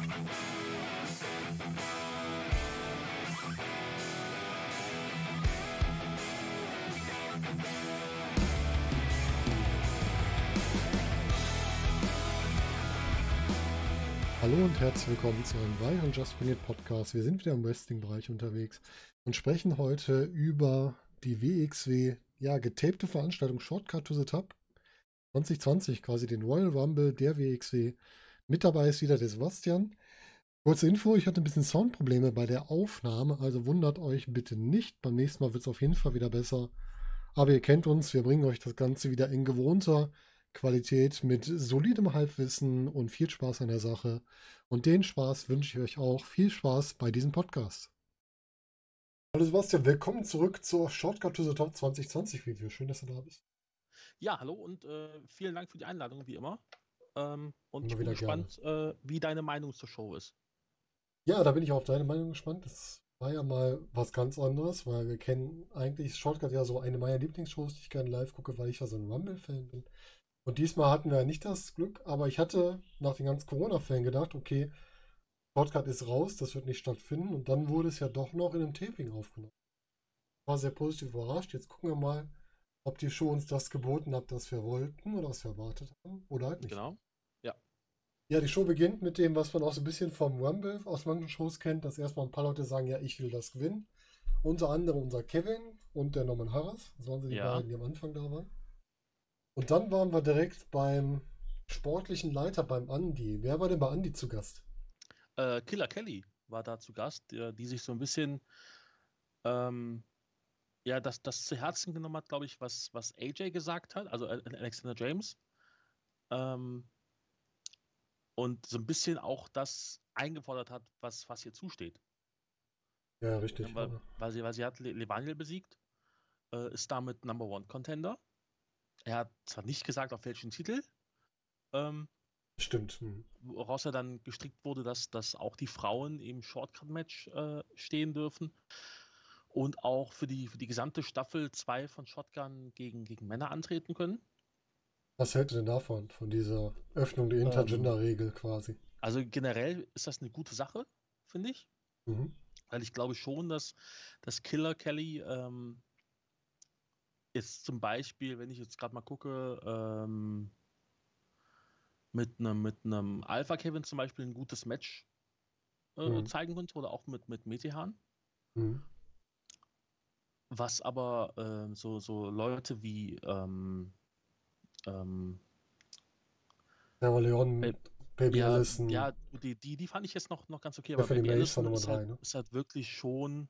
Hallo und herzlich willkommen zu einem weiteren Just Bring It Podcast. Wir sind wieder im Wrestling-Bereich unterwegs und sprechen heute über die WXW, ja, getapte Veranstaltung Shortcut to the Top 2020, quasi den Royal Rumble der WXW. Mit dabei ist wieder der Sebastian. Kurze Info, ich hatte ein bisschen Soundprobleme bei der Aufnahme, also wundert euch bitte nicht. Beim nächsten Mal wird es auf jeden Fall wieder besser. Aber ihr kennt uns, wir bringen euch das Ganze wieder in gewohnter Qualität mit solidem Halbwissen und viel Spaß an der Sache. Und den Spaß wünsche ich euch auch. Viel Spaß bei diesem Podcast. Hallo Sebastian, willkommen zurück zur Shortcut to the Top 2020 Review. Schön, dass du da bist. Ja, hallo und äh, vielen Dank für die Einladung, wie immer. Ähm, und Immer ich bin gespannt, äh, wie deine Meinung zur Show ist. Ja, da bin ich auf deine Meinung gespannt. Das war ja mal was ganz anderes, weil wir kennen eigentlich Shortcut ja so eine meiner Lieblingsshows, die ich gerne live gucke, weil ich ja so ein Rumble-Fan bin. Und diesmal hatten wir ja nicht das Glück, aber ich hatte nach den ganzen Corona-Fällen gedacht, okay, Shortcut ist raus, das wird nicht stattfinden. Und dann wurde es ja doch noch in einem Taping aufgenommen. War sehr positiv überrascht. Jetzt gucken wir mal, ob die Show uns das geboten hat, das wir wollten oder was wir erwartet haben oder halt nicht. Genau. Ja, die Show beginnt mit dem, was man auch so ein bisschen vom Rumble aus manchen Shows kennt, dass erstmal ein paar Leute sagen, ja, ich will das gewinnen. Unter anderem unser Kevin und der Norman Harras. Das waren so die Ja. beiden, die am Anfang da waren. Und dann waren wir direkt beim sportlichen Leiter, beim Andi. Wer war denn bei Andi zu Gast? Äh, Killer Kelly war da zu Gast, der, die sich so ein bisschen ähm, ja, das, das zu Herzen genommen hat, glaube ich, was, was AJ gesagt hat, also Al- Alexander James. Ähm, und so ein bisschen auch das eingefordert hat, was, was ihr zusteht. Ja, richtig. Ja, weil, weil, sie, weil sie hat Le Levaniel besiegt, äh, ist damit Number One Contender. Er hat zwar nicht gesagt, auf welchen Titel, ähm, Stimmt. Hm. woraus er dann gestrickt wurde, dass, dass auch die Frauen im Shortcut-Match äh, stehen dürfen und auch für die, für die gesamte Staffel 2 von Shotgun gegen, gegen Männer antreten können. Was hält ihr denn davon, von dieser Öffnung der Intergender-Regel quasi? Also generell ist das eine gute Sache, finde ich. Mhm. Weil ich glaube schon, dass, dass Killer Kelly ähm, jetzt zum Beispiel, wenn ich jetzt gerade mal gucke, ähm, mit einem mit einem Alpha Kevin zum Beispiel ein gutes Match äh, Mhm. zeigen konnte oder auch mit, mit Metehan. Mhm. Was aber ähm, so, so Leute wie ähm, ähm, Sarah Leon, Äh, Baby ja, Allison. ja, die, die, die fand ich jetzt noch, noch ganz okay, aber Baby Allison ist halt, ne? ist halt wirklich schon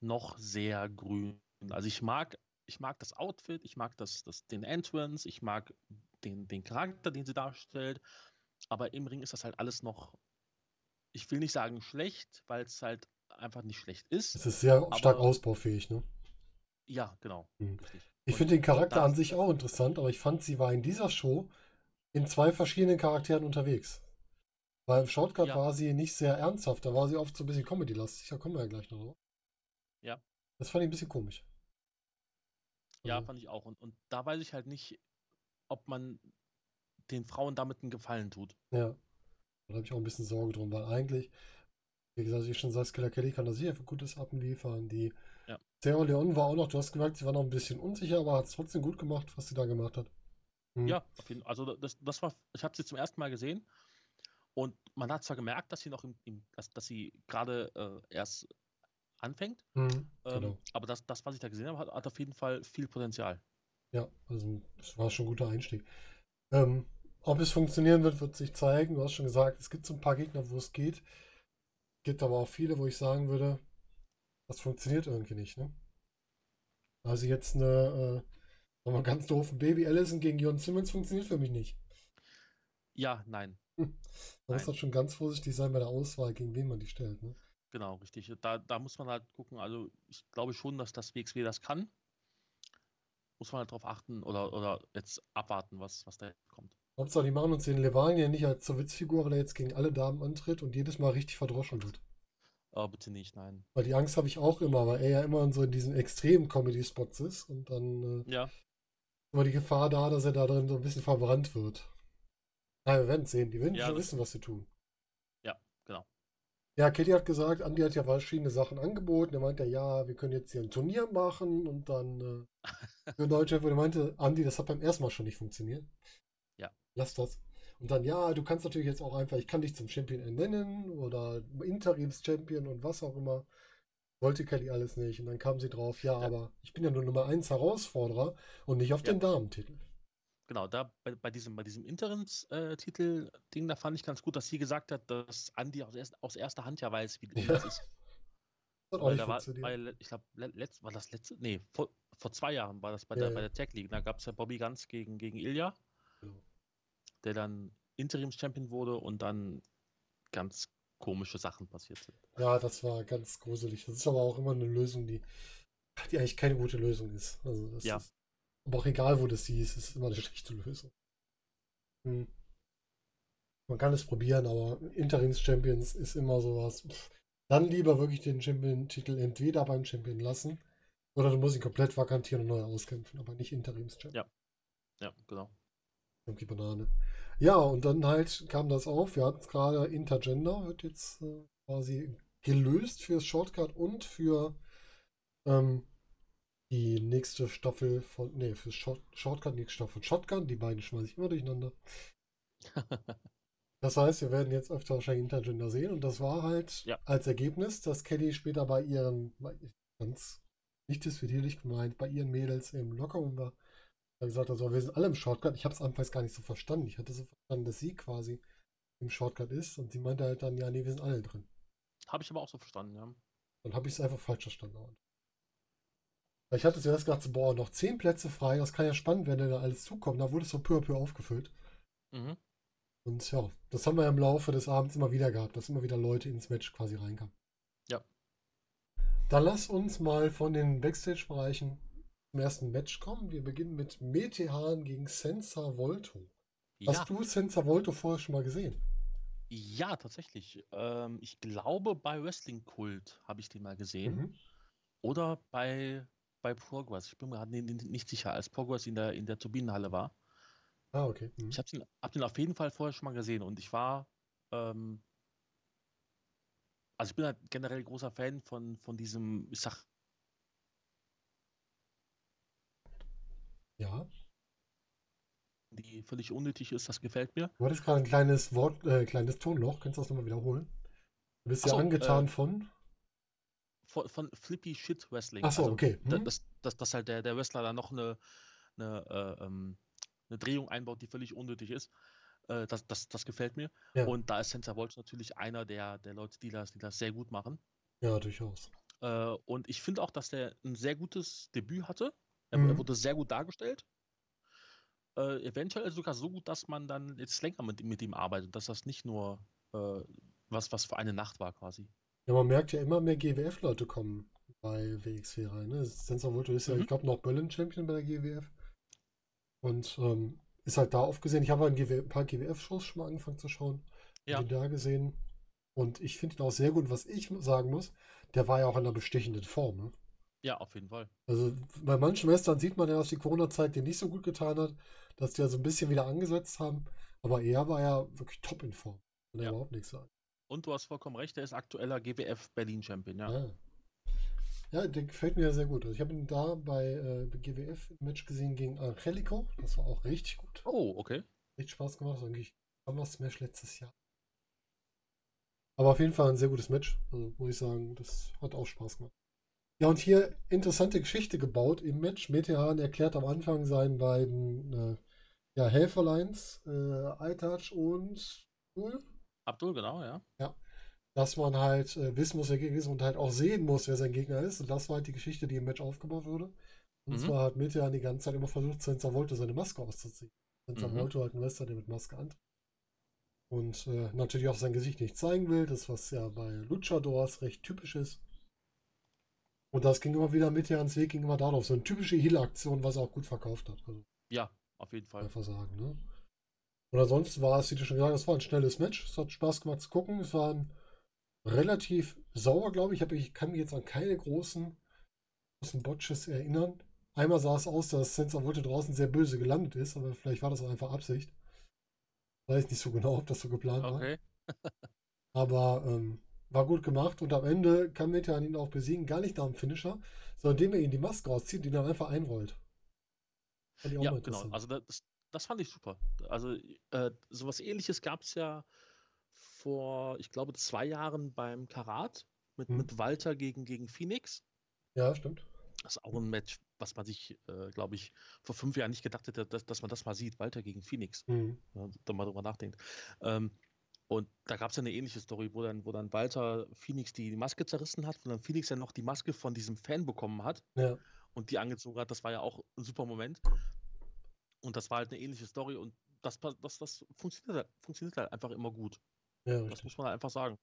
noch sehr grün. Also ich mag, ich mag das Outfit, ich mag das, das, den Entrance, ich mag den, den Charakter, den sie darstellt, aber im Ring ist das halt alles noch, ich will nicht sagen schlecht, weil es halt einfach nicht schlecht ist. Es ist sehr stark ausbaufähig, ne? Ja, genau. Mhm. Ich finde den Charakter an sich auch interessant, aber ich fand, sie war in dieser Show in zwei verschiedenen Charakteren unterwegs. Weil im Shortcut Ja. war sie nicht sehr ernsthaft, da war sie oft so ein bisschen Comedy-lastig, da kommen wir ja gleich noch drauf. Ja. Das fand ich ein bisschen komisch. Ja, Also, fand ich auch. Und, und da weiß ich halt nicht, ob man den Frauen damit einen Gefallen tut. ja. Da habe ich auch ein bisschen Sorge drum, weil eigentlich, wie gesagt, ich schon sagst, Killer Kelly kann da sicher für gutes abliefern. Die Ja. Sarah Leon war auch noch, du hast gemerkt, sie war noch ein bisschen unsicher, aber hat es trotzdem gut gemacht, was sie da gemacht hat. Mhm. Ja, auf jeden, also das, das war, ich habe sie zum ersten Mal gesehen und man hat zwar gemerkt, dass sie noch im, im dass, dass sie gerade äh, erst anfängt, Mhm, ähm, genau. aber das, das, was ich da gesehen habe, hat, hat auf jeden Fall viel Potenzial. Ja, also das war schon ein guter Einstieg. Ähm, ob es funktionieren wird, wird sich zeigen. Du hast schon gesagt, es gibt so ein paar Gegner, wo es geht. Gibt aber auch viele, wo ich sagen würde, das funktioniert irgendwie nicht, ne? Also jetzt eine, äh, sagen wir ganz doof, Baby Allison gegen Jon Simmons funktioniert für mich nicht. Ja, nein, Man muss halt schon ganz vorsichtig sein bei der Auswahl, gegen wen man die stellt, ne? genau, richtig. Da, da muss man halt gucken, also ich glaube schon, dass das WXW das kann. Muss man halt drauf achten oder, oder jetzt abwarten, was, was da kommt. Hauptsache, die machen uns den Levanier nicht als zur Witzfigur, weil er jetzt gegen alle Damen antritt und jedes Mal richtig verdroschen wird. Aber bitte nicht, nein. Weil die Angst habe ich auch immer, weil er ja immer so in diesen extremen Comedy-Spots ist und dann äh, Ja, immer die Gefahr da, dass er da drin so ein bisschen verbrannt wird. Ja, wir werden sehen. Die werden Ja, schon wissen, was sie tun. Ja, genau. Ja, Kelly hat gesagt, Andy hat ja verschiedene Sachen angeboten. Er meinte, ja, wir können jetzt hier ein Turnier machen und dann äh, für Deutsche. Und er meinte, Andy, das hat beim ersten Mal schon nicht funktioniert. Lass das. Und dann, ja, du kannst natürlich jetzt auch einfach, ich kann dich zum Champion ernennen oder Interims-Champion und was auch immer. Wollte Kelly alles nicht. Und dann kam sie drauf, ja, Ja. aber ich bin ja nur Nummer 1 Herausforderer und nicht auf Ja. den Damentitel. Genau, da bei, bei diesem, bei diesem Interims-Titel-Ding, da fand ich ganz gut, dass sie gesagt hat, dass Andi aus, erst, aus erster Hand ja weiß, wie Ja. das ist. Das Weil da war, weil, ich glaube, letzt, war das letzte, nee, vor, vor zwei Jahren war das bei der, ja. bei der Tech League. Da gab es ja Bobby Ganz gegen, gegen Ilya, Genau. Der dann Interims-Champion wurde und dann ganz komische Sachen passiert sind. Ja, das war ganz gruselig. Das ist aber auch immer eine Lösung, die, die eigentlich keine gute Lösung ist. Also das Ja. ist, aber auch egal, wo das hieß, ist immer eine schlechte Lösung. Hm. Man kann es probieren, aber Interims-Champions ist immer sowas. Pff, Dann lieber wirklich den Champion-Titel entweder beim Champion lassen oder du musst ihn komplett vakantieren und neu auskämpfen, aber nicht Interims-Champion. Ja. Ja, genau. Irgendwie Banane. Ja, und dann halt kam das auf. Wir hatten es gerade, Intergender wird jetzt äh, quasi gelöst fürs Shortcut und für ähm, die nächste Staffel von, nee, fürs Short, Shortcut, nächste Staffel von Shotgun. Die beiden schmeiße ich immer durcheinander. Das heißt, wir werden jetzt öfter wahrscheinlich Intergender sehen und das war halt Ja. als Ergebnis, dass Kelly später bei ihren, bei- ganz nicht diskutierlich gemeint, bei ihren Mädels im Lockerroom war, er gesagt hat, so, wir sind alle im Shortcut. Ich habe es anfangs gar nicht so verstanden. Ich hatte so verstanden, dass sie quasi im Shortcut ist und sie meinte halt dann, ja, nee, wir sind alle drin. Habe ich aber auch so verstanden, ja. Dann habe ich es einfach falsch verstanden. Ich hatte zuerst gedacht, boah, noch zehn Plätze frei, das kann ja spannend werden, wenn da alles zukommt. Da wurde es so peu à peu aufgefüllt. Mhm. Und ja, das haben wir im Laufe des Abends immer wieder gehabt, dass immer wieder Leute ins Match quasi reinkamen. Ja. Dann lass uns mal von den Backstage-Bereichen zum ersten Match kommen. Wir beginnen mit Metehan gegen Senza Volto. Ja, Hast du Senza Volto vorher schon mal gesehen? ja, tatsächlich. Ähm, ich glaube, bei Wrestling Kult habe ich den mal gesehen. Mhm. Oder bei, bei Progress. Ich bin mir gerade ni- ni- nicht sicher, als Progress in der, in der Turbinenhalle war. Ah, okay. Mhm. Ich habe den, hab den auf jeden Fall vorher schon mal gesehen und ich war, ähm, also ich bin halt generell großer Fan von, von diesem, ich sag, Ja. die völlig unnötig ist, das gefällt mir. Du hattest gerade ein kleines Wort, äh, kleines Tonloch. Kannst du das nochmal wiederholen? Du bist Ach ja so, angetan äh, von. Von, von Flippy Shit Wrestling. Ach so, also, okay. Mhm. dass, dass, dass halt der, der Wrestler da noch eine, eine, äh, ähm, eine Drehung einbaut, die völlig unnötig ist. Äh, das, das, das gefällt mir. Ja. Und da ist Sensor Volts natürlich einer der, der Leute, die das, die das sehr gut machen. Ja, durchaus. Äh, und ich finde auch, dass der ein sehr gutes Debüt hatte. Er, Mhm. er wurde sehr gut dargestellt. Äh, eventuell sogar so gut, dass man dann jetzt länger mit, mit ihm arbeitet, dass das nicht nur äh, was, was für eine Nacht war quasi. Ja, man merkt ja immer mehr GWF-Leute kommen bei WXW rein. Ne? Sensor Volto ist ja, Mhm. ich glaube, noch Berlin-Champion bei der GWF. Und ähm, ist halt da oft gesehen. Ich habe ein, paar GWF-Shows schon mal angefangen zu schauen. Ja. Da gesehen. Und ich finde ihn auch sehr gut. Was ich sagen muss, der war ja auch in einer bestechenden Form. Ne? Ja, auf jeden Fall. Also bei manchen Western sieht man ja, dass die Corona-Zeit dir nicht so gut getan hat, dass die ja so ein bisschen wieder angesetzt haben. Aber er war ja wirklich top in Form. Kann ja Ja. überhaupt nichts sagen. Und du hast vollkommen recht, er ist aktueller GWF Berlin Champion, ja. Ah. Ja, der gefällt mir ja sehr gut. Also ich habe ihn da bei äh, GWF im Match gesehen gegen Angelico. Das war auch richtig gut. Oh, okay. Richtig Spaß gemacht. Das war eigentlich Summer Smash letztes Jahr. Aber auf jeden Fall ein sehr gutes Match. Also muss ich sagen, das hat auch Spaß gemacht. Ja, und hier interessante Geschichte gebaut im Match. Metehan erklärt am Anfang seinen beiden äh, ja, Helferlines, äh, Aitach und Bull, Abdul, genau, ja. dass man halt äh, wissen muss, wer Gegner ist und halt auch sehen muss, wer sein Gegner ist. Und das war halt die Geschichte, die im Match aufgebaut wurde. Und Mhm. zwar hat Metehan die ganze Zeit immer versucht, Sensor Volto seine Maske auszuziehen. Sensor Mhm. Volto halt ein Wrestler, der mit Maske antritt. Und äh, natürlich auch sein Gesicht nicht zeigen will, das was ja bei Luchadors recht typisch ist. Und das ging immer wieder Metehans Weg, ging immer darauf. So eine typische Heal-Aktion, was er auch gut verkauft hat. Also Ja, auf jeden Fall. einfach sagen, ne? Und ansonsten war es, wie du schon gesagt hast, es war ein schnelles Match. Es hat Spaß gemacht zu gucken. Es war ein relativ sauer, glaube ich. Ich, kann mich jetzt an keine großen, großen Botches erinnern. Einmal sah es aus, dass Sensor Volto draußen sehr böse gelandet ist, aber vielleicht war das auch einfach Absicht. Weiß nicht so genau, ob das so geplant war. Okay. Aber ähm, war gut gemacht und am Ende kann Metehan ihn auch besiegen, gar nicht nach dem Finisher, sondern indem er ihn die Maske auszieht und ihn dann einfach einrollt. Ja, genau. Also das, das fand ich super. Also äh, sowas ähnliches gab es ja vor, ich glaube, zwei Jahren beim Karat mit, hm. mit Walter gegen, gegen Phoenix. Ja, stimmt. Das ist auch ein Match, was man sich, äh, glaube ich, vor fünf Jahren nicht gedacht hätte, dass, dass man das mal sieht. Walter gegen Phoenix. Mhm. Ja, da mal drüber nachdenkt. Ähm, und da gab es ja eine ähnliche Story, wo dann, wo dann Walter Phoenix die Maske zerrissen hat, wo dann Phoenix ja noch die Maske von diesem Fan bekommen hat ja. und die angezogen hat. Das war ja auch ein super Moment. Und das war halt eine ähnliche Story und das, das, das funktioniert, halt, funktioniert halt einfach immer gut. Ja, das muss man halt einfach sagen.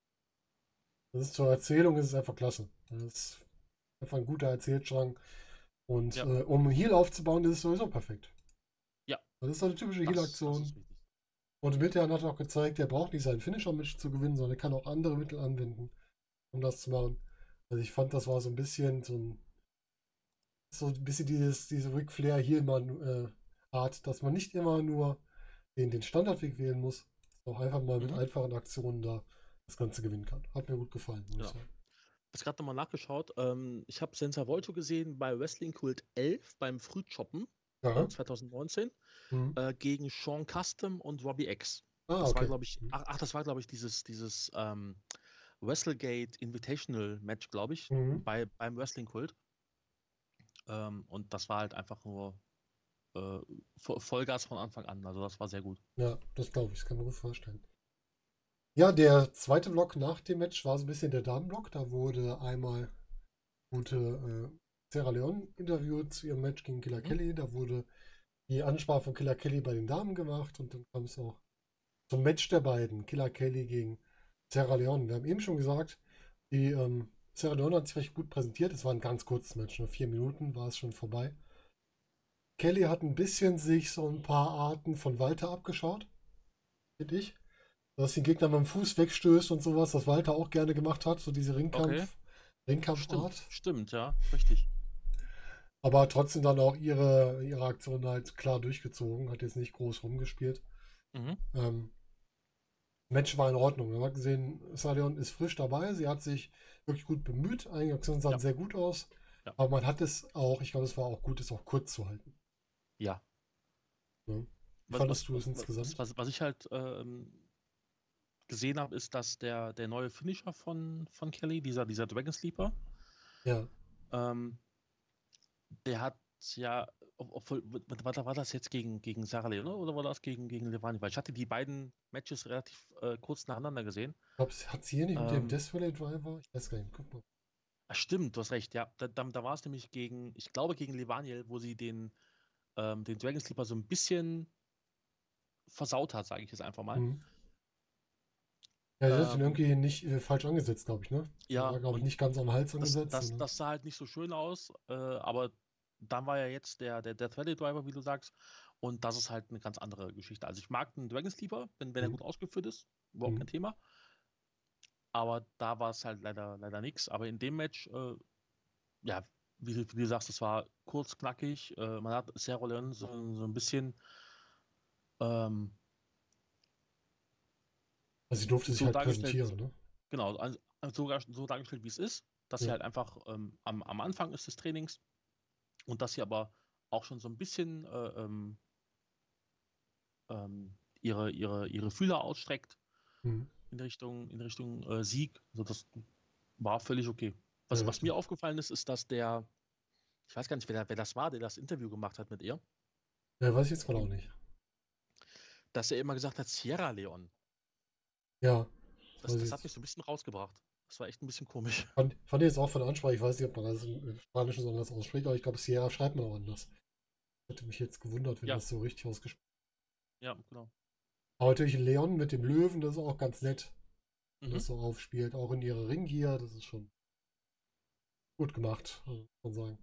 Das ist zur Erzählung ist es einfach klasse. Das ist einfach ein guter Erzählstrang. Und ja. äh, um Heal aufzubauen, ist es sowieso perfekt. Ja. Das ist so eine typische Heal-Aktion. Und Mitterrand hat auch gezeigt, er braucht nicht seinen Finisher-Match zu gewinnen, sondern er kann auch andere Mittel anwenden, um das zu machen. Also ich fand, das war so ein bisschen so ein so ein bisschen dieses, diese Ric Flair Heelmann äh, Art, dass man nicht immer nur den, den Standardweg wählen muss, auch einfach mal mit mhm. einfachen Aktionen da das Ganze gewinnen kann. Hat mir gut gefallen, muss ja. ich sagen. Ich habe gerade nochmal nachgeschaut. Ähm, ich habe Senza Volto gesehen bei Wrestling Kult 11 beim Frühchoppen äh, 2019 mhm. äh, gegen Sean Custom und Robbie X. Ah, das okay. war, glaube ich, mhm. ach, das war, glaube ich, dieses, dieses ähm, WrestleGate Invitational Match, glaube ich, mhm. bei, beim Wrestling Kult. Ähm, und das war halt einfach nur äh, Vollgas von Anfang an. Also das war sehr gut. Ja, das glaube ich, das kann man gut vorstellen. Ja, der zweite Block nach dem Match war so ein bisschen der Damenblock. Da wurde einmal gute äh, Sarah Leon interviewt zu ihrem Match gegen Killer mhm. Kelly. Da wurde die Ansprache von Killer Kelly bei den Damen gemacht und dann kam es auch zum Match der beiden, Killer Kelly gegen Sarah Leon. Wir haben eben schon gesagt, die ähm, Sarah Leon hat sich recht gut präsentiert. Es war ein ganz kurzes Match, nur vier Minuten war es schon vorbei. Kelly hat ein bisschen sich so ein paar Arten von Walter abgeschaut, finde ich. Dass den Gegner mit dem Fuß wegstößt und sowas, was Walter auch gerne gemacht hat, so diese Ringkampf, okay. Ringkampfart. Stimmt, stimmt, ja, richtig. Aber trotzdem dann auch ihre, ihre Aktion halt klar durchgezogen, hat jetzt nicht groß rumgespielt. Mhm. Ähm, Match war in Ordnung. Man hat gesehen, Salion ist frisch dabei, sie hat sich wirklich gut bemüht, einige Aktionen sahen ja. sehr gut aus. Ja. Aber man hat es auch, ich glaube, es war auch gut, es auch kurz zu halten. Ja. ja. Wie was, fandest du es insgesamt? Was, was, ich halt ähm, gesehen habe, ist, dass der, der neue Finisher von, von Kelly, dieser, dieser Dragon Sleeper, ja. Ähm, der hat ja, obwohl, war, war das jetzt gegen, gegen Sarah Leone oder war das gegen, gegen Levani? Weil ich hatte die beiden Matches relativ äh, kurz nacheinander gesehen. Hat sie hier nicht ähm, mit dem ähm. Death Valley Driver? Ich weiß gar nicht, guck mal. Ach, stimmt, du hast recht, ja. Da, da, da war es nämlich gegen, ich glaube gegen Levaniel, wo sie den, ähm, den Dragon Sleeper so ein bisschen versaut hat, sage ich jetzt einfach mal. Mhm. Ja, das ähm, ist irgendwie nicht äh, falsch angesetzt, glaube ich, ne? Ja. War, glaube ich, nicht ganz am Hals angesetzt. Das, das, das, sah halt nicht so schön aus, äh, aber dann war ja jetzt der, der Death Valley Driver, wie du sagst, und das ist halt eine ganz andere Geschichte. Also ich mag den Dragon Sleeper, wenn, wenn mhm. er gut ausgeführt ist, überhaupt mhm. kein Thema. Aber da war es halt leider, leider nichts. Aber in dem Match, äh, ja, wie, wie, du sagst, es war kurz, knackig. Äh, man hat Sarah Leon so, so ein bisschen ähm, also sie durfte sich so halt präsentieren, ne? Genau, also so, so, dargestellt, wie es ist, dass ja. sie halt einfach ähm, am, am, Anfang ist des Trainings und dass sie aber auch schon so ein bisschen äh, ähm, ähm, ihre, ihre, ihre Fühler ausstreckt mhm. in Richtung, in Richtung äh, Sieg. Also das war völlig okay. Was, ja, was mir aufgefallen ist, ist, dass der, ich weiß gar nicht, wer, wer das war, der das Interview gemacht hat mit ihr. Ja, weiß ich jetzt gerade auch nicht. Dass er immer gesagt hat, Sierra Leone. Ja. Das, das hat mich so ein bisschen rausgebracht. Das war echt ein bisschen komisch. Fand, fand ich jetzt auch von der Ansprache, ich weiß nicht, ob man das im Spanischen so anders ausspricht, aber ich glaube, Sierra schreibt man auch anders. Hätte mich jetzt gewundert, wenn ja. das so richtig ausgesprochen Ja, genau. Aber natürlich Leon mit dem Löwen, das ist auch ganz nett. Mhm. Das so aufspielt, auch in ihrer Ringgier, das ist schon gut gemacht, muss man sagen.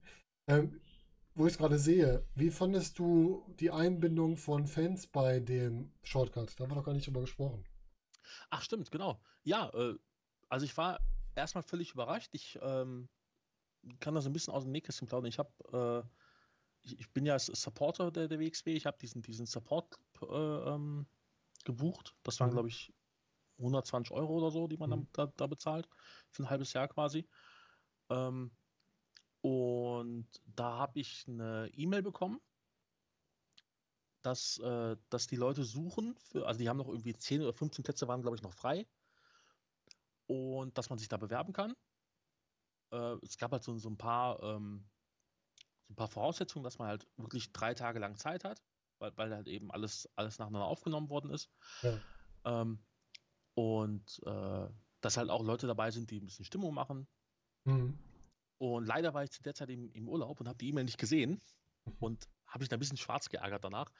Ähm, wo ich es gerade sehe, wie fandest du die Einbindung von Fans bei dem Shortcut? Da haben wir noch gar nicht drüber gesprochen. Ach, stimmt, genau. Ja, äh, also ich war erstmal völlig überrascht. Ich ähm, kann das ein bisschen aus dem Nähkästchen plaudern. Ich habe, äh, ich, ich, bin ja Supporter der, der WXW. Ich habe diesen, diesen Support äh, ähm, gebucht. Das waren, mhm. glaube ich, 120 Euro oder so, die man Mhm. da, da bezahlt, für ein halbes Jahr quasi. Ähm, und da habe ich eine E-Mail bekommen, dass, äh, dass die Leute suchen, für, also die haben noch irgendwie 10 oder 15 Plätze waren, glaube ich, noch frei. Und dass man sich da bewerben kann. Äh, es gab halt so, so ein paar, ähm, so ein paar Voraussetzungen, dass man halt wirklich drei Tage lang Zeit hat, weil, weil halt eben alles, alles nacheinander aufgenommen worden ist. Ja. Ähm, und äh, dass halt auch Leute dabei sind, die ein bisschen Stimmung machen. Mhm. Und leider war ich zu der Zeit im, im Urlaub und habe die E-Mail nicht gesehen und habe mich da ein bisschen schwarz geärgert danach.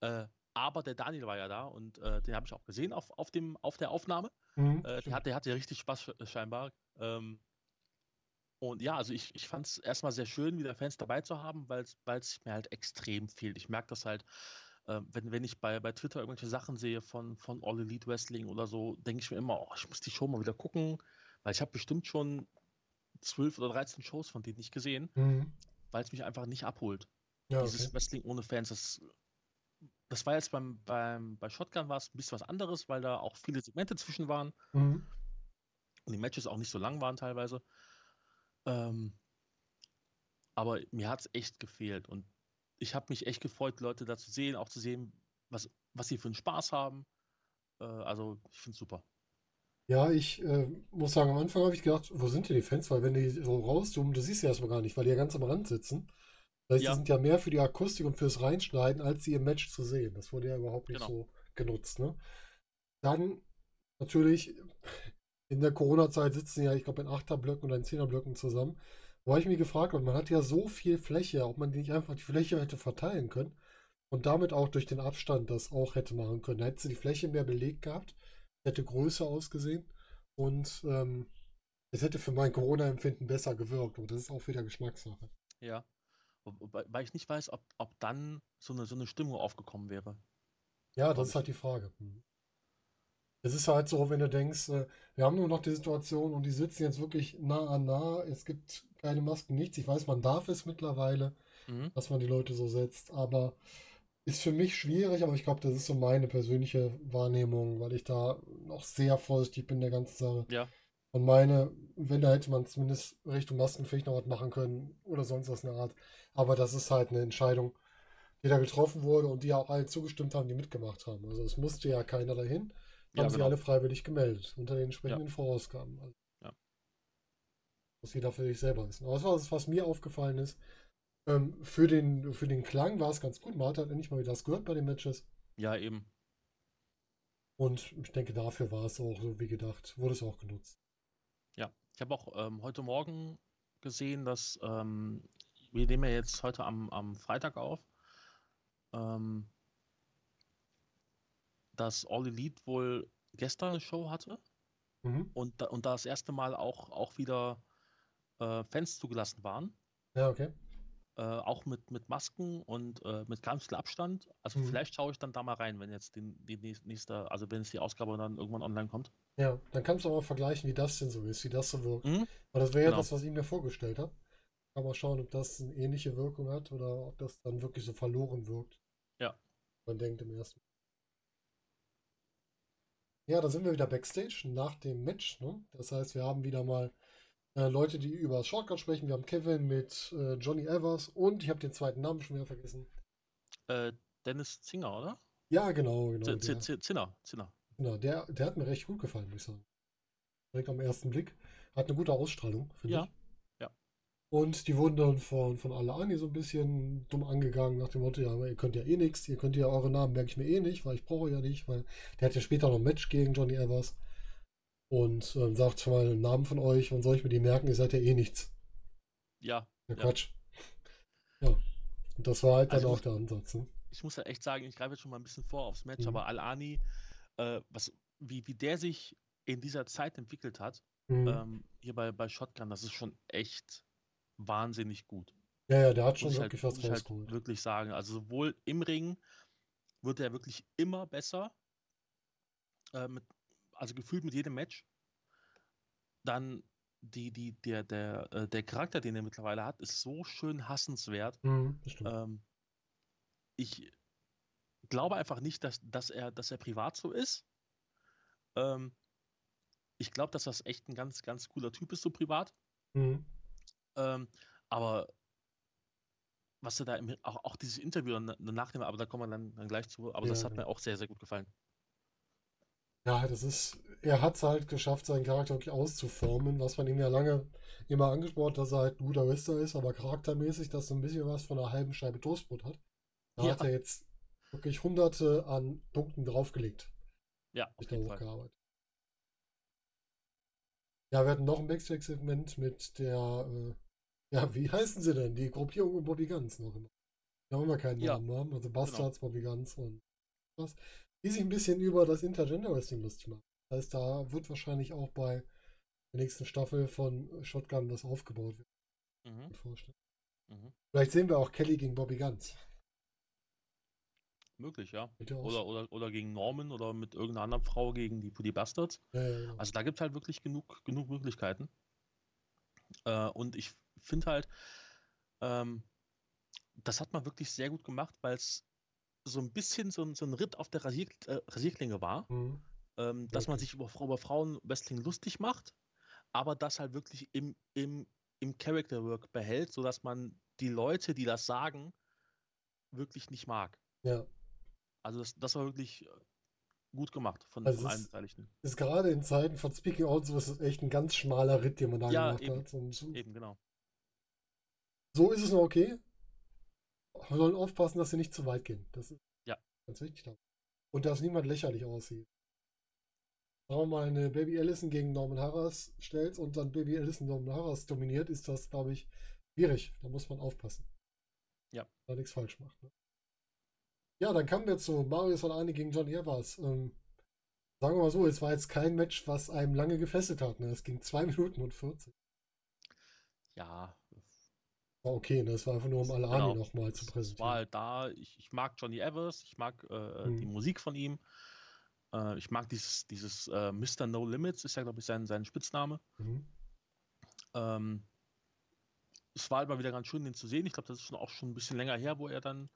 Äh, aber der Daniel war ja da und äh, den habe ich auch gesehen auf, auf, dem, auf der Aufnahme. Mhm. Äh, der, hat, der hatte richtig Spaß sch- scheinbar. Ähm, und ja, also ich, ich fand es erstmal sehr schön, wieder Fans dabei zu haben, weil es mir halt extrem fehlt. Ich merke das halt, äh, wenn, wenn ich bei, bei Twitter irgendwelche Sachen sehe von, von All Elite Wrestling oder so, denke ich mir immer, oh, ich muss die Show mal wieder gucken, weil ich habe bestimmt schon 12 oder 13 Shows von denen nicht gesehen, Mhm. weil es mich einfach nicht abholt. Ja, Dieses okay. Wrestling ohne Fans, das, das war jetzt beim, beim, bei Shotgun war es ein bisschen was anderes, weil da auch viele Segmente zwischen waren Mhm. und die Matches auch nicht so lang waren teilweise. Ähm, aber mir hat es echt gefehlt und ich habe mich echt gefreut, Leute da zu sehen, auch zu sehen, was, was sie für einen Spaß haben. Äh, also ich finde es super. Ja, ich äh, muss sagen, am Anfang habe ich gedacht, wo sind denn die Fans? Weil wenn die so rauszoomen, du siehst sie erstmal gar nicht, weil die ja ganz am Rand sitzen. Das heißt, die Ja. sind ja mehr für die Akustik und fürs Reinschneiden, als sie im Match zu sehen. Das wurde ja überhaupt nicht Genau. so genutzt, ne? Dann natürlich in der Corona-Zeit sitzen ja, ich glaube, in Achterblöcken oder in Zehnerblöcken zusammen. Wo ich mich gefragt habe, man hat ja so viel Fläche, ob man nicht einfach die Fläche hätte verteilen können und damit auch durch den Abstand das auch hätte machen können. Da hätte sie die Fläche mehr belegt gehabt, hätte größer ausgesehen und ähm, es hätte für mein Corona-Empfinden besser gewirkt. Und das ist auch wieder Geschmackssache. Ja. Weil ich nicht weiß, ob, ob dann so eine, so eine Stimmung aufgekommen wäre. Ja, das ist halt die Frage. Hm. Es ist halt so, wenn du denkst, äh, wir haben nur noch die Situation und die sitzen jetzt wirklich nah an nah, es gibt keine Masken, nichts. Ich weiß, man darf es mittlerweile, Mhm. dass man die Leute so setzt, aber ist für mich schwierig, aber ich glaube, das ist so meine persönliche Wahrnehmung, weil ich da noch sehr vorsichtig bin in der ganzen Sache. Ja. Und meine, wenn, da hätte man zumindest Richtung Maskenpflicht noch was machen können oder sonst was in der Art. Aber das ist halt eine Entscheidung, die da getroffen wurde und die ja auch alle zugestimmt haben, die mitgemacht haben. Also es musste ja keiner dahin. Ja, Haben sie genau. alle freiwillig gemeldet, unter den entsprechenden Vorausgaben. Also, Ja. Muss jeder für sich selber wissen. Aber das war das, was mir aufgefallen ist. Ähm, für den, für den Klang war es ganz gut. Man hat halt endlich mal wieder das gehört bei den Matches. Ja, eben. Und ich denke, dafür war es auch so wie gedacht. Wurde es auch genutzt. Ich habe auch ähm, heute Morgen gesehen, dass ähm, wir nehmen ja jetzt heute am, am Freitag auf, ähm, dass All Elite wohl gestern eine Show hatte Mhm. und da, und da das erste Mal auch, auch wieder äh, Fans zugelassen waren. Ja, okay. Äh, auch mit, mit Masken und äh, mit ganz viel Abstand. Also Mhm. vielleicht schaue ich dann da mal rein, wenn jetzt die, die nächste- also wenn es die Ausgabe dann irgendwann online kommt. Ja, dann kannst du auch mal vergleichen, wie das denn so ist, wie das so wirkt. Mhm. Weil das wäre ja Genau. das, was ich mir vorgestellt habe. Kann mal schauen, ob das eine ähnliche Wirkung hat oder ob das dann wirklich so verloren wirkt. Ja. Man denkt im ersten. Ja, da sind wir wieder backstage nach dem Match. Ne? Das heißt, wir haben wieder mal äh, Leute, die über das Shortcut sprechen. Wir haben Kevin mit äh, Johnny Evers und ich habe den zweiten Namen schon wieder vergessen. Äh, Dennis Zinger, oder? Ja, genau, genau. Z- Der, Z- Zinner, Zinner. genau der, der hat mir recht gut gefallen, muss ich sagen. Direkt am ersten Blick. Hat eine gute Ausstrahlung, finde Ja, ich. ja. Und die wurden dann von, von Alani so ein bisschen dumm angegangen, nach dem Motto, ja, ihr könnt ja eh nichts, ihr könnt ja eure Namen merke ich mir eh nicht, weil ich brauche ja nicht, weil der hat ja später noch ein Match gegen Johnny Evers und ähm, sagt mal einen Namen von euch, wann soll ich mir die merken, ihr seid ja eh nichts. Ja, Ja. Quatsch. Ja. Und das war halt dann Also auch muss- der Ansatz. Ne? ich muss ja echt sagen, ich greife jetzt schon mal ein bisschen vor aufs Match, Mhm. aber Al-Ani, äh, was, wie, wie der sich in dieser Zeit entwickelt hat, Mhm. ähm, hier bei, bei Shotgun, das ist schon echt wahnsinnig gut. ja, ja, der hat schon Muss ich halt, wirklich muss was ich halt rausgeholt. wirklich sagen. Also sowohl im Ring wird er wirklich immer besser, äh, mit, also gefühlt mit jedem Match. Dann die, die, der, der, äh, der Charakter, den er mittlerweile hat, ist so schön hassenswert. Mhm. Ähm, ich glaube einfach nicht, dass, dass, er, dass er privat so ist. Ähm, ich glaube, dass das echt ein ganz, ganz cooler Typ ist, so privat. Mhm. Ähm, aber was er da im, auch, auch dieses Interview danach, aber da kommen wir dann, dann gleich zu, aber Ja, das hat genau. mir auch sehr, sehr gut gefallen. Ja, das ist, er hat es halt geschafft, seinen Charakter wirklich auszuformen, was man ihm ja lange immer angesprochen hat, dass er halt ein guter Wrestler ist, aber charaktermäßig, dass so ein bisschen was von einer halben Scheibe Toastbrot hat. Da Ja. hat er jetzt wirklich hunderte an Punkten draufgelegt, Ja, auf jeden Fall. Ja, wir hatten noch ein Backstage-Segment mit der, äh, ja, wie heißen sie denn? Die Gruppierung um Bobby Guns noch immer. Die auch immer keinen Ja, Namen haben, also Bastards, Bobby Guns und was. Die sich ein bisschen über das Intergender Wrestling lustig machen. Das heißt, da wird wahrscheinlich auch bei der nächsten Staffel von Shotgun was aufgebaut werden. Mhm, vorstellen. mhm. Vielleicht sehen wir auch Kelly gegen Bobby Guns. Möglich, ja. Ja Oder, oder, oder gegen Norman oder mit irgendeiner anderen Frau gegen die Putty Bastards. sein. Ja, ja, genau. Also da gibt es halt wirklich genug, genug Möglichkeiten. Äh, und ich finde halt, ähm, das hat man wirklich sehr gut gemacht, weil es so ein bisschen so ein, so ein Ritt auf der Rasier, äh, Rasierklinge war, Mhm. ähm, dass man Wirklich. sich über, über Frauenwrestling lustig macht, aber das halt wirklich im, im, im Character Work behält, sodass man die Leute, die das sagen, wirklich nicht mag. Ja. Also das, das war wirklich äh, gut gemacht von, Also von allen ist- Beteiligten. Ist gerade in Zeiten von Speaking Out so ist echt ein ganz schmaler Ritt, den man da Ja, gemacht eben. hat. Und Eben, genau. so ist es noch okay. Wir sollen aufpassen, dass sie nicht zu weit gehen. Das ist Ja. ganz wichtig. Und dass niemand lächerlich aussieht. Wenn man mal eine Baby Allison gegen Norman Harras stellt und dann Baby Allison Norman Harras dominiert, ist das, glaube ich, schwierig. Da muss man aufpassen. Ja. Da nichts falsch macht. Ne? Ja, dann kommen wir zu Marius und Arne gegen Johnny Evers. Ähm, sagen wir mal so, es war jetzt kein Match, was einem lange gefesselt hat. Ne? Es ging 2 Minuten und 40. Ja, okay, ne? Es war einfach nur, um alle Genau. Nochmal zu es war präsentieren. halt da. Ich, ich mag Johnny Evers, ich mag äh, die Mhm. Musik von ihm. Äh, ich mag dieses, dieses äh, Mr. No Limits, ist ja, glaube ich, sein, sein Spitzname. Mhm. Ähm, es war halt mal wieder ganz schön, den zu sehen. Ich glaube, das ist schon auch schon ein bisschen länger her, wo er dann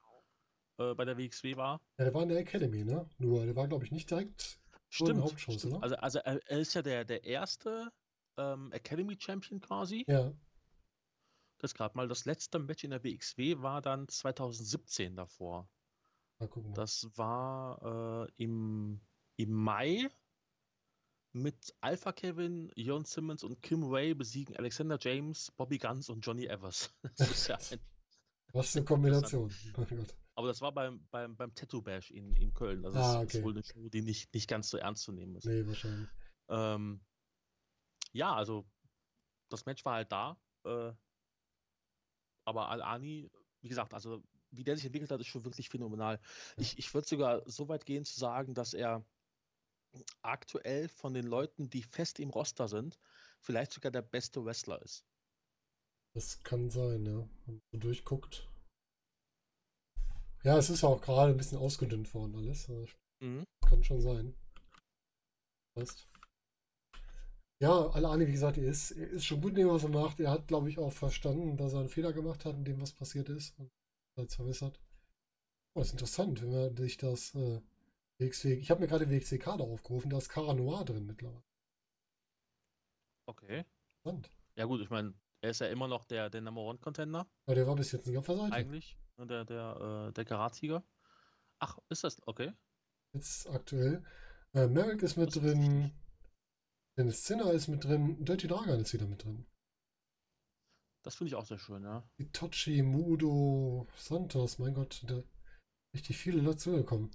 äh, bei der WXW war. Ja, der war in der Academy, ne? Nur, der war, glaube ich, nicht direkt so Stimmt, Hauptshows, stimmt. oder? Also, also er, er ist ja der, der erste ähm, Academy Champion quasi. Ja, Das gerade mal. Das letzte Match in der WXW war dann 2017 davor. Das war äh, im, im Mai mit Alpha Kevin, Jon Simmons und Kim Ray besiegen Alexander James, Bobby Guns und Johnny Evers. Ja ein, Was eine Kombination. Aber das war beim, beim, beim Tattoo Bash in, in Köln. Das Ah, ist, ist okay. wohl eine Show, die nicht, nicht ganz so ernst zu nehmen ist. Nee, wahrscheinlich. Ähm, ja, also das Match war halt da. Äh, aber Al-Ani, wie gesagt, also wie der sich entwickelt hat, ist schon wirklich phänomenal. Ich, ich würde sogar so weit gehen zu sagen, dass er aktuell von den Leuten, die fest im Roster sind, vielleicht sogar der beste Wrestler ist. Das kann sein, ja. Wenn man so durchguckt. Ja, es ist auch gerade ein bisschen ausgedünnt worden alles. Das Mhm. kann schon sein. Passt. Ja, Alani, wie gesagt, er ist, er ist schon gut in dem, was er macht. Er hat, glaube ich, auch verstanden, dass er einen Fehler gemacht hat, in dem, was passiert ist. Und hat es verbessert. Oh, das ist interessant, wenn man sich das äh, WXW. Ich habe mir gerade WXW-Kader aufgerufen, da ist Cara Noir drin mittlerweile. Okay. Interessant. Ja gut, ich meine, er ist ja immer noch der, der Number One Contender, Aber der war bis jetzt nicht auf der Seite. eigentlich. ne, Der, der, äh, der Karatsieger. Ach, ist das? Okay. Jetzt aktuell. Äh, Merrick ist mit Das drin. nicht. Dennis Zinner ist mit drin. Dirty Dragan ist wieder mit drin. Das finde ich auch sehr schön, ja. Itochi, Mudo, Santos, mein Gott, da richtig viele dazu gekommen.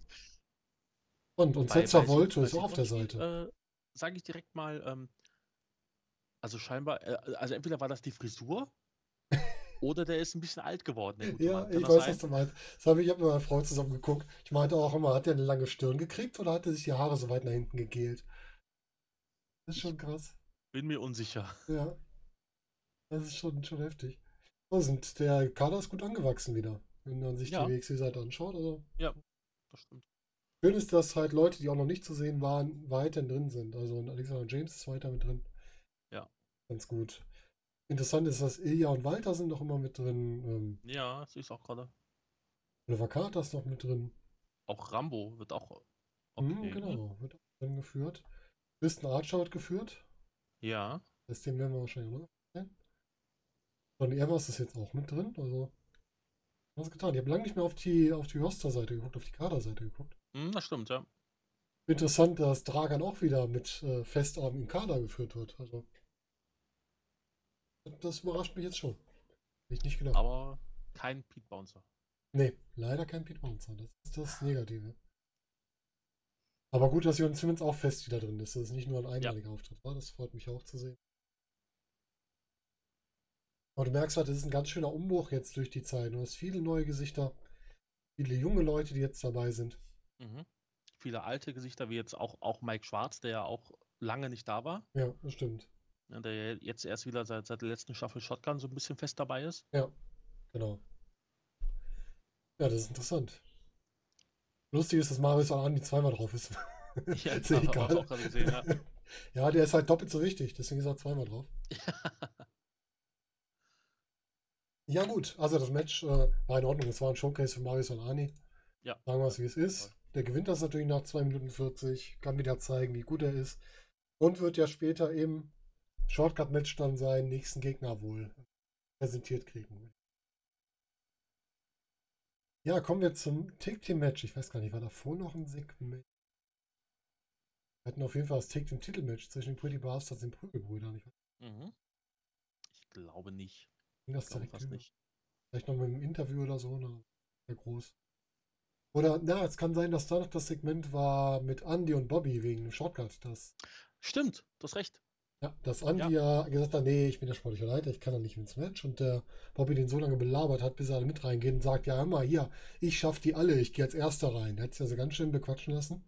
Und, und Setzer Volto ist auch auf der Seite. Äh, Sage ich direkt mal, ähm, also scheinbar, äh, also entweder war das die Frisur oder der ist ein bisschen alt geworden, Ja, Mann. Ich weiß, sein? was du meinst. Das habe ich, ich habe mit meiner Frau zusammen geguckt. Ich meinte auch immer, hat der eine lange Stirn gekriegt oder hat er sich die Haare so weit nach hinten gegelt? Das ist schon krass. Bin mir unsicher. Ja. Das ist schon, schon heftig. Oh, sind, der Kader ist gut angewachsen wieder, wenn man sich Ja. die WXW-Seite anschaut. Also Das stimmt. schön ist, dass halt Leute, die auch noch nicht zu sehen waren, weiterhin drin sind. Also und Alexander James ist weiter mit drin. Ja. Ganz gut. Interessant ist, dass Ilja und Walter sind noch immer mit drin. Ähm, Ja, sehe ich auch gerade. Oliver Carter ist noch mit drin. Auch Rambo wird auch Mhm, okay. ne? genau, wird auch drin geführt. Kristen Archer hat geführt. Ja. Das den werden wir wahrscheinlich noch sehen. Johnny Evers ist jetzt auch mit drin. Also, was getan. Ich habe lange nicht mehr auf die, auf die Roster-Seite geguckt, auf die Kader-Seite geguckt. Hm, das stimmt, ja. Interessant, dass Dragan auch wieder mit äh, Festarm im Kader geführt wird. Also, das überrascht mich jetzt schon. Hätte ich nicht gedacht. Aber kein Pete Bouncer. Nee, leider kein Pete Bouncer. Das ist das Negative. Aber gut, dass Jon Simmons auch fest wieder drin ist. Das ist nicht nur ein einmaliger ja. Auftritt war. Das freut mich auch zu sehen. Aber du merkst halt, das ist ein ganz schöner Umbruch jetzt durch die Zeit. Du hast viele neue Gesichter, viele junge Leute, die jetzt dabei sind. Mhm. Viele alte Gesichter, wie jetzt auch, auch Mike Schwarz, der ja auch lange nicht da war. Ja, das stimmt. Ja, der jetzt erst wieder seit, seit der letzten Staffel Shotgun so ein bisschen fest dabei ist. Ja, genau. Ja, das ist interessant. Lustig ist, dass Marius Arani zweimal drauf ist. Ja, ist ja egal. Auch gesehen, ja. ja, der ist halt doppelt so wichtig, deswegen ist er zweimal drauf. ja, gut, also das Match äh, war in Ordnung. Es war ein Showcase für Marius Arani. Ja. Sagen wir es, wie es ist. Der gewinnt das natürlich nach 2 Minuten 40, kann wieder zeigen, wie gut er ist. Und wird ja später im Shortcut-Match dann seinen nächsten Gegner wohl präsentiert kriegen. Ja, kommen wir zum Take Team Match. Ich weiß gar nicht, war davor noch ein Segment? Wir hatten auf jeden Fall das Take Team Titelmatch zwischen den Pretty Bastards und den Prügelbrüdern. Mhm. Ich glaube nicht. Ging das ich direkt fast nicht. Vielleicht noch mit einem Interview oder so, na, sehr groß. Oder, na, es kann sein, dass da noch das Segment war mit Andy und Bobby wegen dem Shortcut. Das Stimmt, du hast recht. Ja, dass Andy ja. ja, gesagt hat, nee, ich bin der sportliche Leiter, ich kann da nicht ins Match. Und der Bobby den so lange belabert hat, bis er alle mit reingehen und sagt, ja, mal, hier, ich schaff die alle, ich gehe als Erster rein. Er hat sich also ganz schön bequatschen lassen.